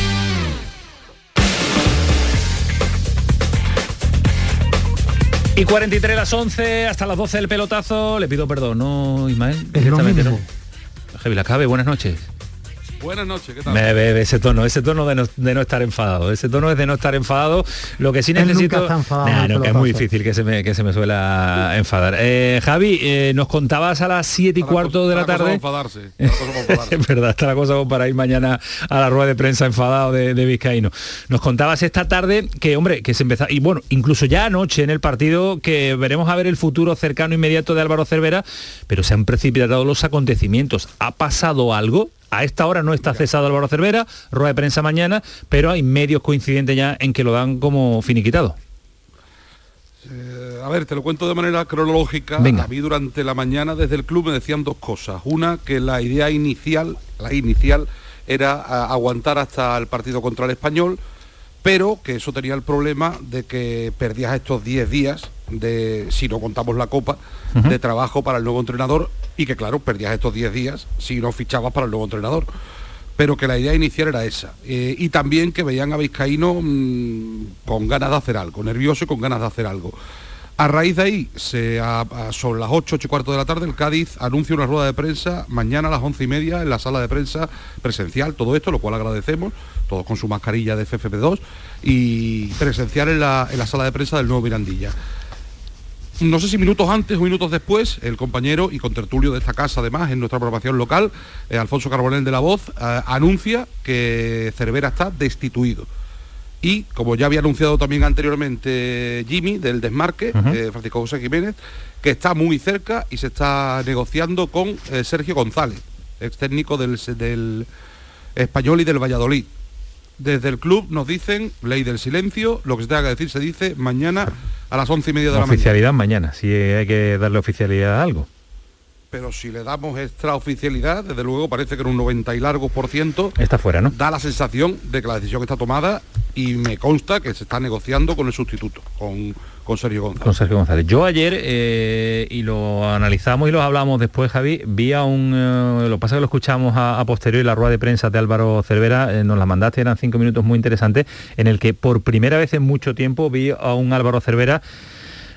Y 43 las 11, hasta las 12 del pelotazo. Le pido perdón, ¿no, Ismael? Es lo mismo. ¿no? Javi Lacabe, buenas noches. Buenas noches, ¿qué tal? Me bebe ese tono, ese tono de no, de no, estar enfadado. Ese tono es de no estar enfadado. Lo que sí necesito. Nah, no, que es muy difícil que se me, que se me suela enfadar. Eh, Javi, eh, nos contabas a las 7 y cuarto de la, tarde. Enfadarse, es verdad, está la cosa para ir mañana a la rueda de prensa enfadado de, de, Vizcaíno. Nos contabas esta tarde que, hombre, que se empezó. Y bueno, incluso ya anoche en el partido que veremos a ver el futuro cercano inmediato de Álvaro Cervera, pero se han precipitado los acontecimientos. ¿Ha pasado algo? A esta hora no está cesado Álvaro Cervera, rueda de prensa mañana, pero hay medios coincidentes ya en que lo dan como finiquitado. Eh, a ver, te lo cuento de manera cronológica. A mí durante la mañana desde el club me decían dos cosas. Una, que la idea inicial, la inicial, era aguantar hasta el partido contra el español, pero que eso tenía el problema de que perdías estos 10 días de, si no contamos la copa, de trabajo para el nuevo entrenador y que claro, perdías estos 10 días si no fichabas para el nuevo entrenador. Pero que la idea inicial era esa. Eh, y también que veían a Vizcaíno mm, con ganas de hacer algo, nervioso y con ganas de hacer algo. A raíz de ahí, se, sobre las 8, 8 y cuarto de la tarde, el Cádiz anuncia una rueda de prensa mañana a las 11 y media en la sala de prensa presencial, todo esto, lo cual agradecemos, todos con su mascarilla de FFP2, y presencial en la, en la sala de prensa del nuevo Mirandilla no sé si minutos antes o minutos después, el compañero y contertulio de esta casa, además, en nuestra programación local, eh, Alfonso Carbonel de la Voz, eh, anuncia que Cervera está destituido. Y, como ya había anunciado también anteriormente Jimmy, del desmarque, eh, Francisco José Jiménez, que está muy cerca y se está negociando con Sergio González, ex técnico del, del Español y del Valladolid. Desde el club nos dicen, ley del silencio, lo que se tenga que decir se dice mañana a las once y media de la, oficialidad mañana, si hay que darle oficialidad a algo. Pero si le damos extraoficialidad, desde luego parece que en un 90 y largos por ciento... Está fuera, ¿no? Da la sensación de que la decisión está tomada y me consta que se está negociando con el sustituto, con, con Sergio González. Con Sergio González. Yo ayer, eh, y lo analizamos y lo hablamos después, Javi, vi a un... Eh, lo pasa que lo escuchamos a, posteriori, la rueda de prensa de Álvaro Cervera, eh, nos la mandaste, eran cinco minutos muy interesantes, en el que por primera vez en mucho tiempo vi a un Álvaro Cervera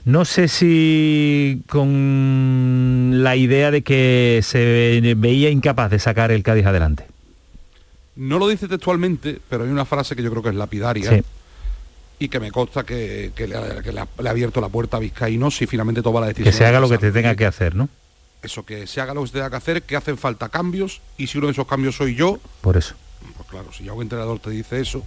no sé si con la idea de que se veía incapaz de sacar el Cádiz adelante. No lo dice textualmente, pero hay una frase que yo creo que es lapidaria. Y que me consta que, le, ha, abierto la puerta a Vizcaíno si finalmente toma la decisión. Que se haga lo que te tenga que hacer, ¿no? Eso, que se haga lo que se tenga que hacer, que hacen falta cambios, y si uno de esos cambios soy yo... Por eso. Pues claro, si ya un entrenador te dice eso,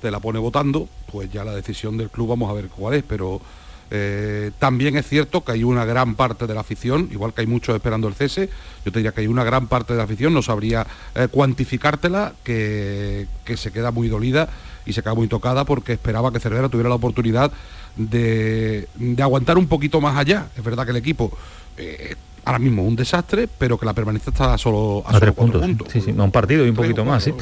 te la pone votando, pues ya la decisión del club vamos a ver cuál es, pero eh, también es cierto que hay una gran parte de la afición, igual que hay muchos esperando el cese, yo te diría que hay una gran parte de la afición, no sabría eh, cuantificártela, que, se queda muy dolida y se queda muy tocada porque esperaba que Cervera tuviera la oportunidad de, aguantar un poquito más allá. Es verdad que el equipo eh, ahora mismo un desastre, pero que la permanencia está solo a, tres puntos. Sí, sí, un partido y un poquito más, sí.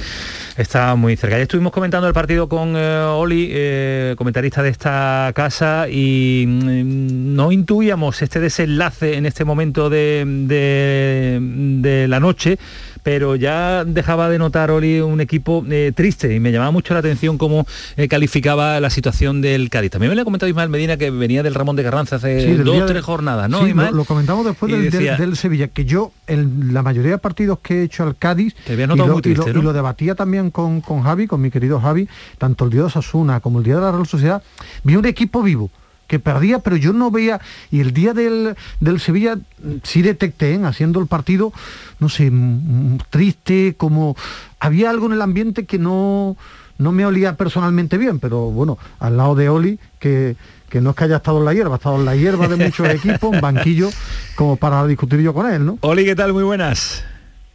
Está muy cerca. Ya estuvimos comentando el partido con eh, Oli, eh, comentarista de esta casa, y mm, no intuíamos este desenlace en este momento de, de la noche pero ya dejaba de notar Oli un equipo eh, triste y me llamaba mucho la atención cómo eh, calificaba la situación del Cádiz. También me lo ha comentado Ismael Medina que venía del Ramón de Carranza hace dos o tres jornadas, ¿no? Sí, lo, comentamos después del, Sevilla, que yo en la mayoría de partidos que he hecho al Cádiz y lo, y, lo, debatía también con, con Javi, con mi querido Javi, tanto el día de Osasuna como el día de la Real Sociedad, vi un equipo vivo que perdía, pero yo no veía, y el día del, del Sevilla sí detecté, ¿eh? haciendo el partido, no sé, triste, como había algo en el ambiente que no, no me olía personalmente bien, pero bueno, al lado de Oli, que, que no es que haya estado en la hierba, ha estado en la hierba de muchos equipos, un banquillo, como para discutir yo con él, ¿no? Oli, ¿qué tal? Muy buenas.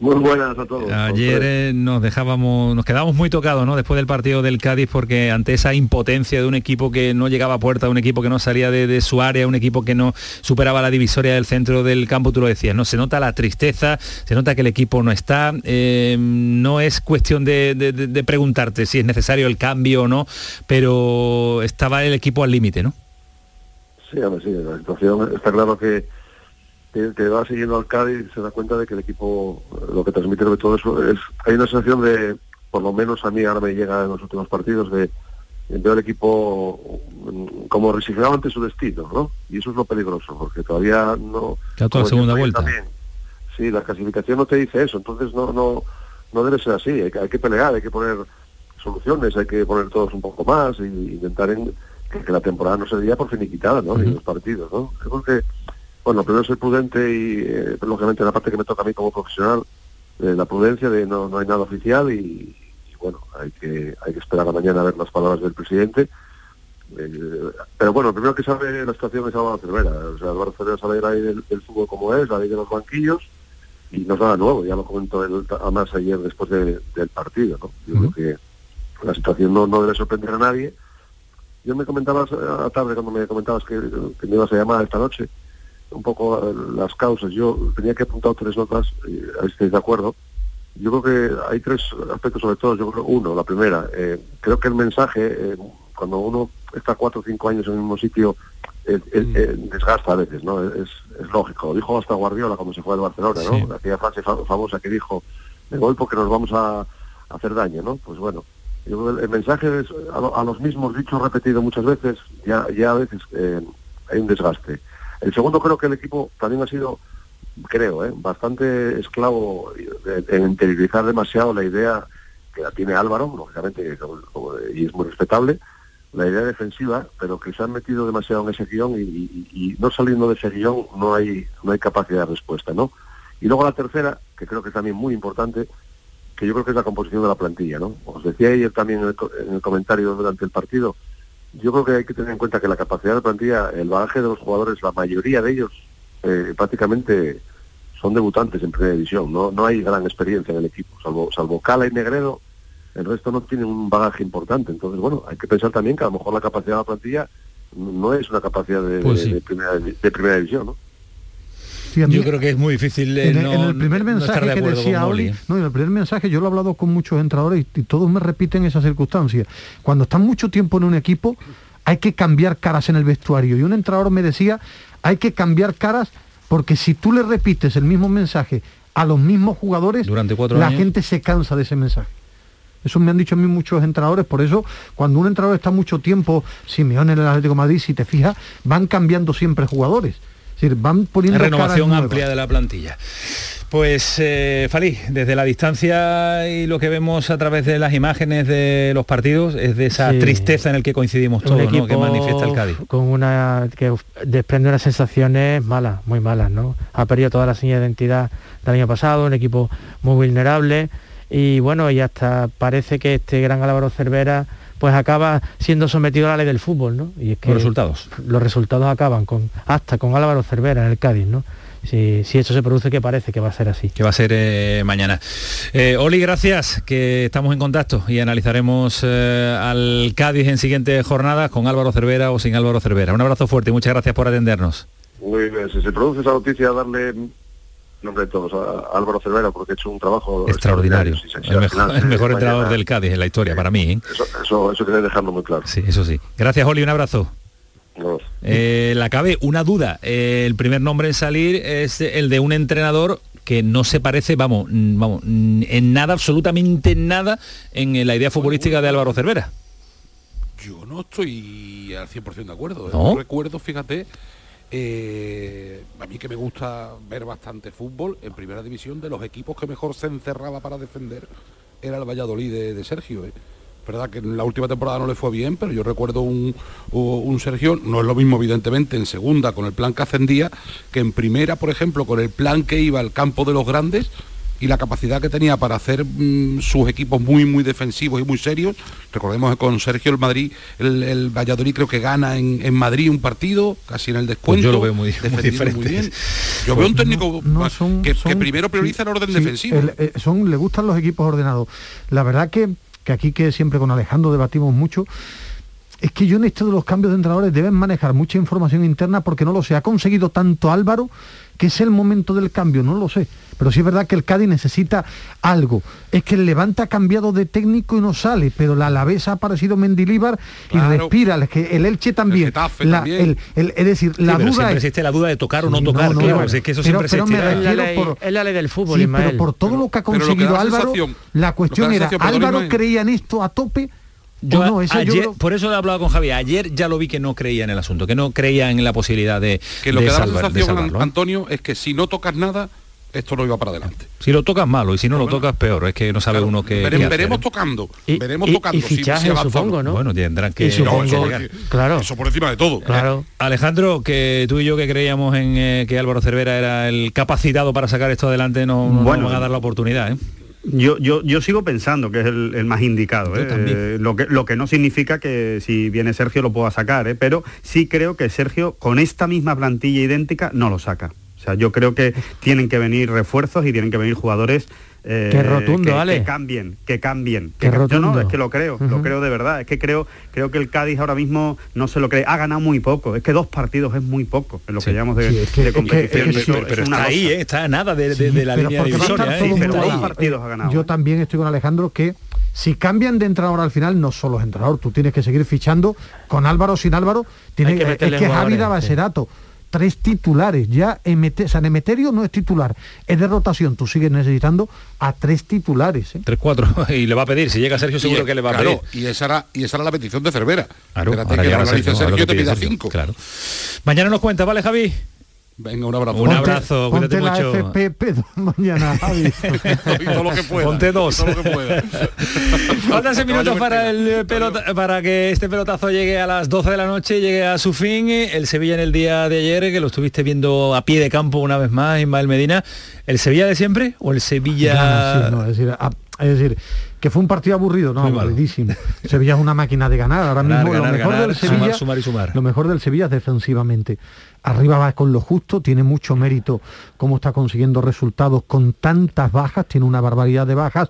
Muy buenas a todos. Ayer eh, nos dejábamos, nos quedábamos muy tocados, ¿no? Después del partido del Cádiz, porque ante esa impotencia de un equipo que no llegaba a puerta, un equipo que no salía de, su área, un equipo que no superaba la divisoria del centro del campo, tú lo decías, ¿no? Se nota la tristeza, se nota que el equipo no está. Eh, no es cuestión de, preguntarte si es necesario el cambio o no, pero estaba el equipo al límite, ¿no? Sí, a ver, sí, la situación está claro que que, va siguiendo al Cádiz se da cuenta de que el equipo lo que transmite de todo eso es hay una sensación de por lo menos a mí ahora me llega en los últimos partidos de ver el equipo mm, como resignado ante su destino ¿no? y eso es lo peligroso porque todavía no la segunda vuelta sí la clasificación no te dice eso entonces no no no debe ser así, hay que, hay que pelear, hay que poner soluciones, hay que poner todos un poco más e intentar en, que, la temporada no se diera por finiquitada, ¿no? Ni los partidos, ¿no? Creo que, bueno, primero soy prudente y, eh, lógicamente, la parte que me toca a mí como profesional, eh, la prudencia de no, no hay nada oficial y, bueno, hay que, hay que esperar a mañana a ver las palabras del presidente. Eh, pero bueno, primero que sabe la situación es Álvaro Cervera. O sea, Álvaro Cervera sabe la ley del, del, fútbol como es, la ley de los banquillos, y no es nada nuevo, ya lo comentó él además ayer después del partido, ¿no? Yo creo que la situación no, no debe sorprender a nadie. Yo me comentabas a la tarde cuando me comentabas que, que, me ibas a llamar esta noche, un poco eh, las causas. Yo tenía que apuntar tres notas, a ver si estáis de acuerdo. Yo creo que hay tres aspectos sobre todo. Yo creo, uno, la primera, eh, creo que el mensaje, eh, cuando uno está cuatro o cinco años en el mismo sitio, mm. desgasta a veces, ¿no? Es, es lógico. Dijo hasta Guardiola cuando se fue al Barcelona, ¿no? Aquella frase famosa que dijo, me voy porque nos vamos a hacer daño, ¿no? Pues bueno, el, mensaje es a, los mismos dichos repetido muchas veces, ya, ya a veces eh, hay un desgaste. El segundo creo que el equipo también ha sido, creo, eh, bastante esclavo en interiorizar demasiado la idea que la tiene Álvaro, lógicamente, y es muy respetable, la idea defensiva, pero que se han metido demasiado en ese guion y, no saliendo de ese guion no hay, no hay capacidad de respuesta, ¿no? Y luego la tercera, que creo que es también muy importante, que yo creo que es la composición de la plantilla, ¿no? Os decía ayer también en el, comentario durante el partido, yo creo que hay que tener en cuenta que la capacidad de plantilla, el bagaje de los jugadores, la mayoría de ellos eh, prácticamente son debutantes en primera división, ¿no? No hay gran experiencia en el equipo, salvo, salvo Cala y Negredo, el resto no tienen un bagaje importante. Entonces, bueno, hay que pensar también que a lo mejor la capacidad de la plantilla no es una capacidad de, pues primera, de primera división, ¿no? Yo creo que es muy difícil en, el primer mensaje que decía Oli, ¿eh? no, en el primer mensaje yo lo he hablado con muchos entrenadores y, todos me repiten esa circunstancia. Cuando están mucho tiempo en un equipo, hay que cambiar caras en el vestuario. Y un entrenador me decía, hay que cambiar caras porque si tú le repites el mismo mensaje a los mismos jugadores, Durante la gente se cansa de ese mensaje. Eso me han dicho a mí muchos entrenadores, por eso cuando un entrenador está mucho tiempo, Simeone en el Atlético de Madrid, si te fijas, van cambiando siempre jugadores van poniendo renovación amplia de la plantilla. Pues eh, Falí, desde la distancia y lo que vemos a través de las imágenes de los partidos es de esa tristeza en el que coincidimos todos, ¿no? que manifiesta el Cádiz. Con una que desprende unas sensaciones malas, muy malas, ¿no? Ha perdido toda la señal de identidad del año pasado, un equipo muy vulnerable y bueno, y hasta parece que este gran Álvaro Cervera pues acaba siendo sometido a la ley del fútbol, ¿no? Y es que los resultados. Los resultados acaban con hasta con Álvaro Cervera en el Cádiz, ¿no? Si, si esto se produce, que parece que va a ser así. Que va a ser eh, mañana. Eh, Oli, gracias, que estamos en contacto y analizaremos eh, al Cádiz en siguientes jornadas con Álvaro Cervera o sin Álvaro Cervera. Un abrazo fuerte y muchas gracias por atendernos. Muy bien, si se produce esa noticia, darle nombre de todos, a Álvaro Cervera, porque ha hecho un trabajo extraordinario. el, mejor, entrenador del Cádiz en la historia, para mí. ¿eh? Eso, eso, eso que dejarlo muy claro. Sí, eso sí. Gracias, Oli, un abrazo. Eh, la cabe una duda. Eh, el primer nombre en salir es el de un entrenador que no se parece, vamos, vamos, en nada, absolutamente nada, en la idea futbolística de Álvaro Cervera. Yo no estoy al 100% de acuerdo. ¿No? recuerdo, fíjate, eh, a mí que me gusta ver bastante fútbol, en primera división de los equipos que mejor se encerraba para defender era el Valladolid de, Sergio. ¿eh? Verdad que en la última temporada no le fue bien, pero yo recuerdo un, un, Sergio, no es lo mismo evidentemente en segunda con el plan que ascendía, que en primera, por ejemplo, con el plan que iba al campo de los grandes, y la capacidad que tenía para hacer mm, sus equipos muy, muy defensivos y muy serios. Recordemos que con Sergio el Madrid, el, Valladolid creo que gana en, Madrid un partido, casi en el descuento. Pues yo lo veo muy, diferente. Yo veo un técnico que, primero prioriza el orden defensivo. Eh, son, le gustan los equipos ordenados. La verdad que, que aquí que siempre con Alejandro debatimos mucho, es que yo en esto de los cambios de entrenadores deben manejar mucha información interna porque no lo sé. Ha conseguido tanto Álvaro que es el momento del cambio, no lo sé. Pero sí es verdad que el Cádiz necesita algo. Es que el Levante ha cambiado de técnico y no sale, pero la Alavés ha aparecido Mendilíbar y respira. Es que el Elche también. El es decir, la duda existe la duda de tocar o no tocar. claro, es que eso siempre pero me refiero por, es la ley del fútbol, pero por todo lo que ha conseguido Álvaro, la cuestión era, Álvaro creía en esto a tope yo, ayer, Por eso he hablado con Javier. Ayer ya lo vi que no creía en el asunto, que no creía en la posibilidad de. Que lo que da la sensación, ¿eh? Antonio, es que si no tocas nada, esto no iba para adelante. Si lo tocas malo y si no lo tocas peor, es que no sabe uno que veremos, veremos tocando, veremos tocando. Y fichaje, supongo, ¿no? Bueno, tendrán que, supongo, claro. Eso por encima de todo. Claro. Alejandro, que tú y yo que creíamos en eh, que Álvaro Cervera era el capacitado para sacar esto adelante, no, no Bueno. van a dar la oportunidad, ¿eh? Yo, yo, yo sigo pensando que es el, el más indicado. ¿eh? Eh, lo, que, lo que no significa que si viene Sergio lo pueda sacar, ¿eh? pero sí creo que Sergio con esta misma plantilla idéntica no lo saca. O sea, yo creo que tienen que venir refuerzos y tienen que venir jugadores eh, Qué rotundo, que, Ale. que cambien, que cambien. Qué que yo no, es que lo creo, lo Ujú. creo de verdad. Es que creo, creo que el Cádiz ahora mismo no se lo cree. Ha ganado muy poco. Es que dos partidos es muy poco en lo que llevamos de, Sí, es que- de es que- competición. es que- Eso Pero, pero es está ahí. ¿eh? está nada de, de- de la Pero línea divisoria. ¿eh? dos partidos ha ganado, Yo ¿eh? también estoy con Alejandro que si cambian de entrenador al final, no solo es entrenador, tú tienes que seguir fichando con Álvaro o sin Álvaro. Tiene, Hay que es que Javi jugadores, Dabaserato, tres titulares, ya Emete- San Emeterio no es titular, es de rotación, tú sigues necesitando a tres titulares. ¿eh? 3-4 y le va a pedir, si llega Sergio seguro Y- que le va a claro, pedir. y esa era y esa era la petición de Cervera. Claro, Espérate que Sergio, a Sergio te pida cinco. Claro. Mañana nos cuenta, ¿vale, Javi? Venga, un abrazo. Un abrazo, cuídate ponte la mucho. FPP mañana, Javi. Todo lo que pueda. Ponte dos. todo lo que pueda. Faltan seis minutos para, el pelota- para que este pelotazo llegue a las 12 de la noche, llegue a su fin. El Sevilla en el día de ayer, que lo estuviste viendo a pie de campo una vez más, Ismael Medina. ¿El Sevilla de siempre o el Sevilla...? Ya, sí, no, es, decir, a- es decir, que fue un partido aburrido, no, aburridísimo. Sevilla es una máquina de ganar. Ahora Ganar, mismo ganar, lo mejor ganar, del sumar, Sevilla, sumar y sumar. lo mejor del Sevilla es defensivamente. Arriba va con lo justo, tiene mucho mérito cómo está consiguiendo resultados con tantas bajas, tiene una barbaridad de bajas,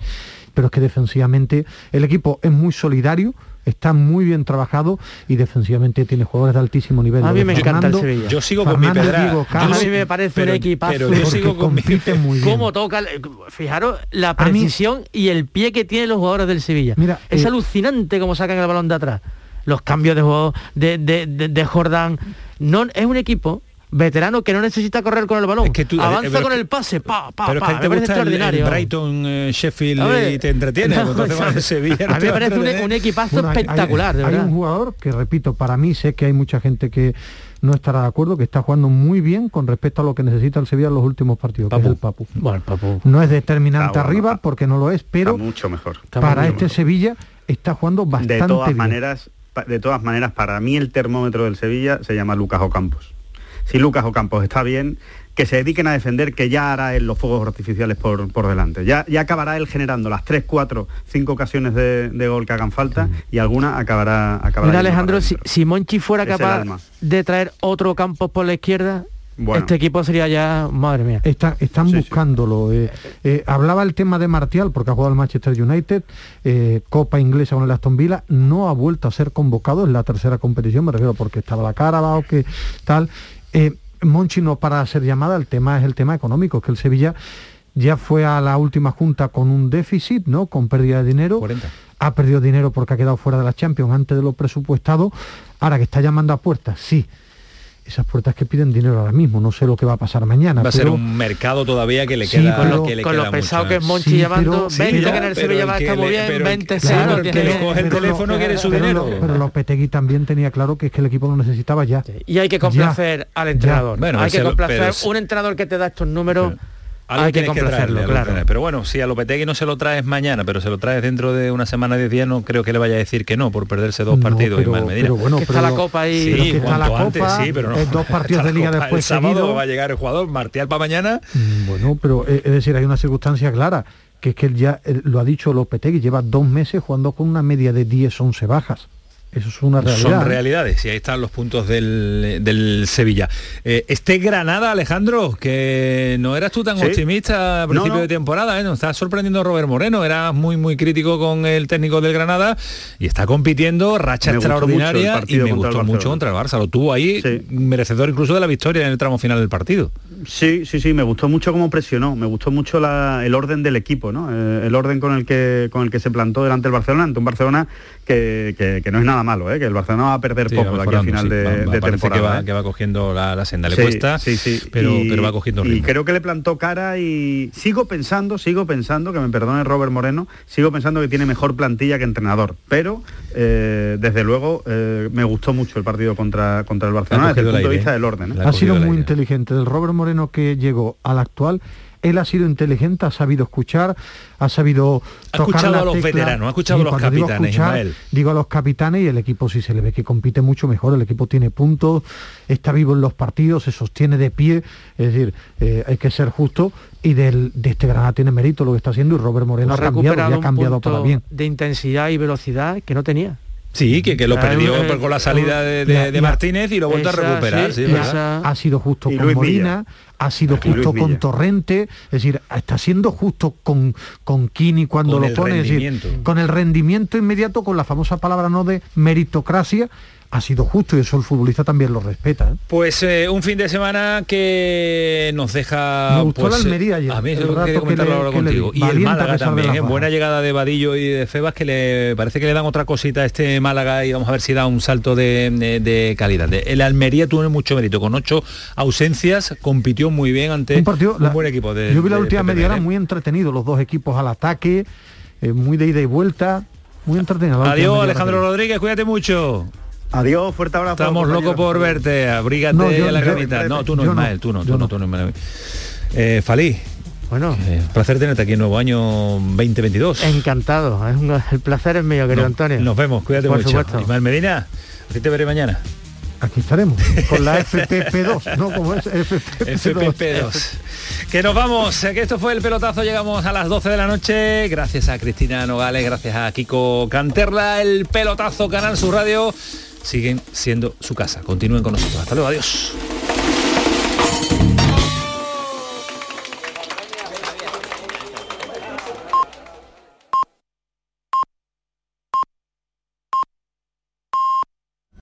pero es que defensivamente el equipo es muy solidario. Está muy bien trabajado y defensivamente tiene jugadores de altísimo nivel. A mí me encanta el Fernando- Sevilla. Yo sigo con mi pedra. Diego Yo a mí me parece pero- un equipazo. pero yo sigo con mi- compite muy bien. cómo toca, fijaros la mí- precisión y el pie que tienen los jugadores del Sevilla. Mira, es eh, alucinante cómo sacan el balón de atrás. Los cambios de juego de, de, de, de Jordán. No, es un equipo veterano que no necesita correr con el balón. Es que tú- Avanza pero con que- el pase, pa, pa, Pero es pa. que te me parece gusta el, el extraordinario. Brighton, eh, Sheffield ver, y te entretiene. no, Sevilla a mí me parece un, equipazo Bueno, hay- hay- espectacular, de hay, un jugador que, repito, para mí sé que hay mucha gente que no estará de acuerdo, que está jugando muy bien con respecto a lo que necesita el Sevilla en los últimos partidos, que es el Papu. Bueno, el Papu. No es determinante bueno, arriba, porque no lo es, pero Está mucho mejor. para este mejor. Sevilla está jugando bastante de todas bien. maneras de todas maneras para mí el termómetro del Sevilla se llama Lucas Ocampos si Lucas Ocampos está bien que se dediquen a defender que ya hará él los fuegos artificiales por, por delante ya, ya acabará él generando las 3, 4, 5 ocasiones de, de gol que hagan falta y alguna acabará acabará Mira Alejandro, si, si Monchi fuera Es capaz de traer otro campo por la izquierda, Bueno. este equipo sería ya, madre mía. Está- están Sí, sí. buscándolo. eh. Eh, hablaba el tema de Martial, porque ha jugado el Manchester United, eh, Copa Inglesa con el Aston Villa, no ha vuelto a ser convocado en la tercera competición, me refiero porque estaba la cara abajo, que tal. Eh, Monchi no para ser llamada, el tema es el tema económico, que el Sevilla ya fue a la última junta con un déficit, ¿no? Con pérdida de dinero. 40. Ha perdido dinero porque ha quedado fuera de la Champions antes de lo presupuestado. Ahora que está llamando a puertas, sí. Esas puertas que piden dinero ahora mismo, no sé lo que va a pasar mañana. Va a ser pero- un mercado todavía que le Sí, queda, con lo- que le con queda lo pesado mucho, que es Monchi Sí, llamando, pero- 20 sí, que en el pero Sevilla va que está muy bien, pero el- 20 claro, el que le coge el pero teléfono lo- quiere su pero dinero. lo- pero Lopetegui también tenía claro que es que el equipo lo necesitaba ya. Y hay que complacer al entrenador. Bueno, hay que lo- complacer pero- un entrenador que te da estos números. Algo hay que complacerlo, traerle, claro. Pero bueno, si a Lopetegui no se lo traes mañana, pero se lo traes dentro de una semana, 10 días, no creo que le vaya a decir que no por perderse dos No, partidos, pero- Ismael Medina. pero bueno, Que está la copa ahí. Sí, que está la antes, Copa, sí, pero no. eh, dos partidos de liga Copa. después El sábado seguidos. va a llegar el jugador, Martial para mañana. Mm, Bueno, pero eh, es decir, hay una circunstancia clara, que es que él ya lo ha dicho Lopetegui, lleva dos meses jugando con una media de 10, 11 bajas. Eso es una realidad. Son ¿eh? realidades y ahí están los puntos del, del Sevilla. Eh, este Granada, Alejandro, que no eras tú tan Sí. optimista a principio no. de temporada, ¿eh? nos está sorprendiendo Robert Moreno, eras muy muy crítico con el técnico del Granada y está compitiendo, racha Me extraordinaria y me gustó mucho contra el Barça, lo tuvo ahí Sí. merecedor incluso de la victoria en el tramo final del partido. Sí, sí, sí, me gustó mucho cómo presionó, me gustó mucho la- el orden del equipo, ¿no? Eh, el orden con el que con el que se plantó delante del Barcelona, ante un Barcelona que, que- que no es nada malo, ¿eh? que el Barcelona va a perder Sí, poco de aquí a final sí. de, Va- va- de parece temporada. que va, ¿eh? que va cogiendo la, la senda, le Sí, cuesta, sí, sí. Pero, Y- pero va cogiendo Y ritmo. creo que le plantó cara y sigo pensando, sigo pensando, que me perdone Robert Moreno, sigo pensando que tiene mejor plantilla que entrenador. Pero eh, desde luego eh, me gustó mucho el partido contra, contra el Barcelona desde el punto de vista del orden. ¿eh? Ha Ha sido muy aire. inteligente. Del Robert Moreno que llegó al actual él ha sido inteligente, ha sabido escuchar, ha sabido ha escuchado a los veteranos, ha escuchado a los capitanes, digo, digo a los capitanes y el equipo sí se le ve que compite mucho mejor, el equipo tiene puntos, está vivo en los partidos, se sostiene de pie, es decir, eh, hay que ser justo y del, de este Granada tiene mérito lo que está haciendo y Robert Moreno ha, cambiado, ha cambiado para bien. De intensidad y velocidad que no tenía. Sí, que, que lo perdió con la salida de, Martínez y lo vuelto a recuperar. ha sido justo con Molina, ha sido justo con Torrente, es decir, está siendo justo con, con Kini cuando lo pone, con el rendimiento inmediato, con la famosa palabra no de meritocracia, ha sido justo y eso el futbolista también lo respeta. ¿eh? Pues eh, un fin de semana que nos deja... Me gustó pues, la Almería ayer. A mí eso quería comentarlo ahora contigo. Y el Málaga también, ¿eh? buena llegada de Vadillo y de Febas que le parece que le dan otra cosita a este Málaga y vamos a ver si da un salto de, calidad. El Almería tuvo mucho mérito, con ocho ausencias, compitió muy bien ante un, partido, un buen equipo. De, yo vi la última media hora muy entretenido, los dos equipos al ataque, muy de ida y vuelta. Muy entretenido. Adiós Alejandro Rodríguez, cuídate mucho. Adiós, fuerte abrazo. Estamos locos por verte, abrígate no, a la camita. No, tú no, Ismael, tú no, tú no, tú no, eh, Falí. Bueno, eh, placer tenerte aquí en nuevo año 2022. Encantado, el placer es mío, querido Antonio. Nos vemos, cuídate por mucho. Supuesto. Ismael Medina, a ti te veré mañana. Aquí estaremos, con la FPP2, ¿no? Como es FPP2. FPP2. Que nos vamos, que esto fue el pelotazo, llegamos a las 12 de la noche, gracias a Cristina Nogales, gracias a Kiko Canterla, el pelotazo Canal Sur Radio siguen siendo su casa. Continúen con nosotros. Hasta luego, adiós.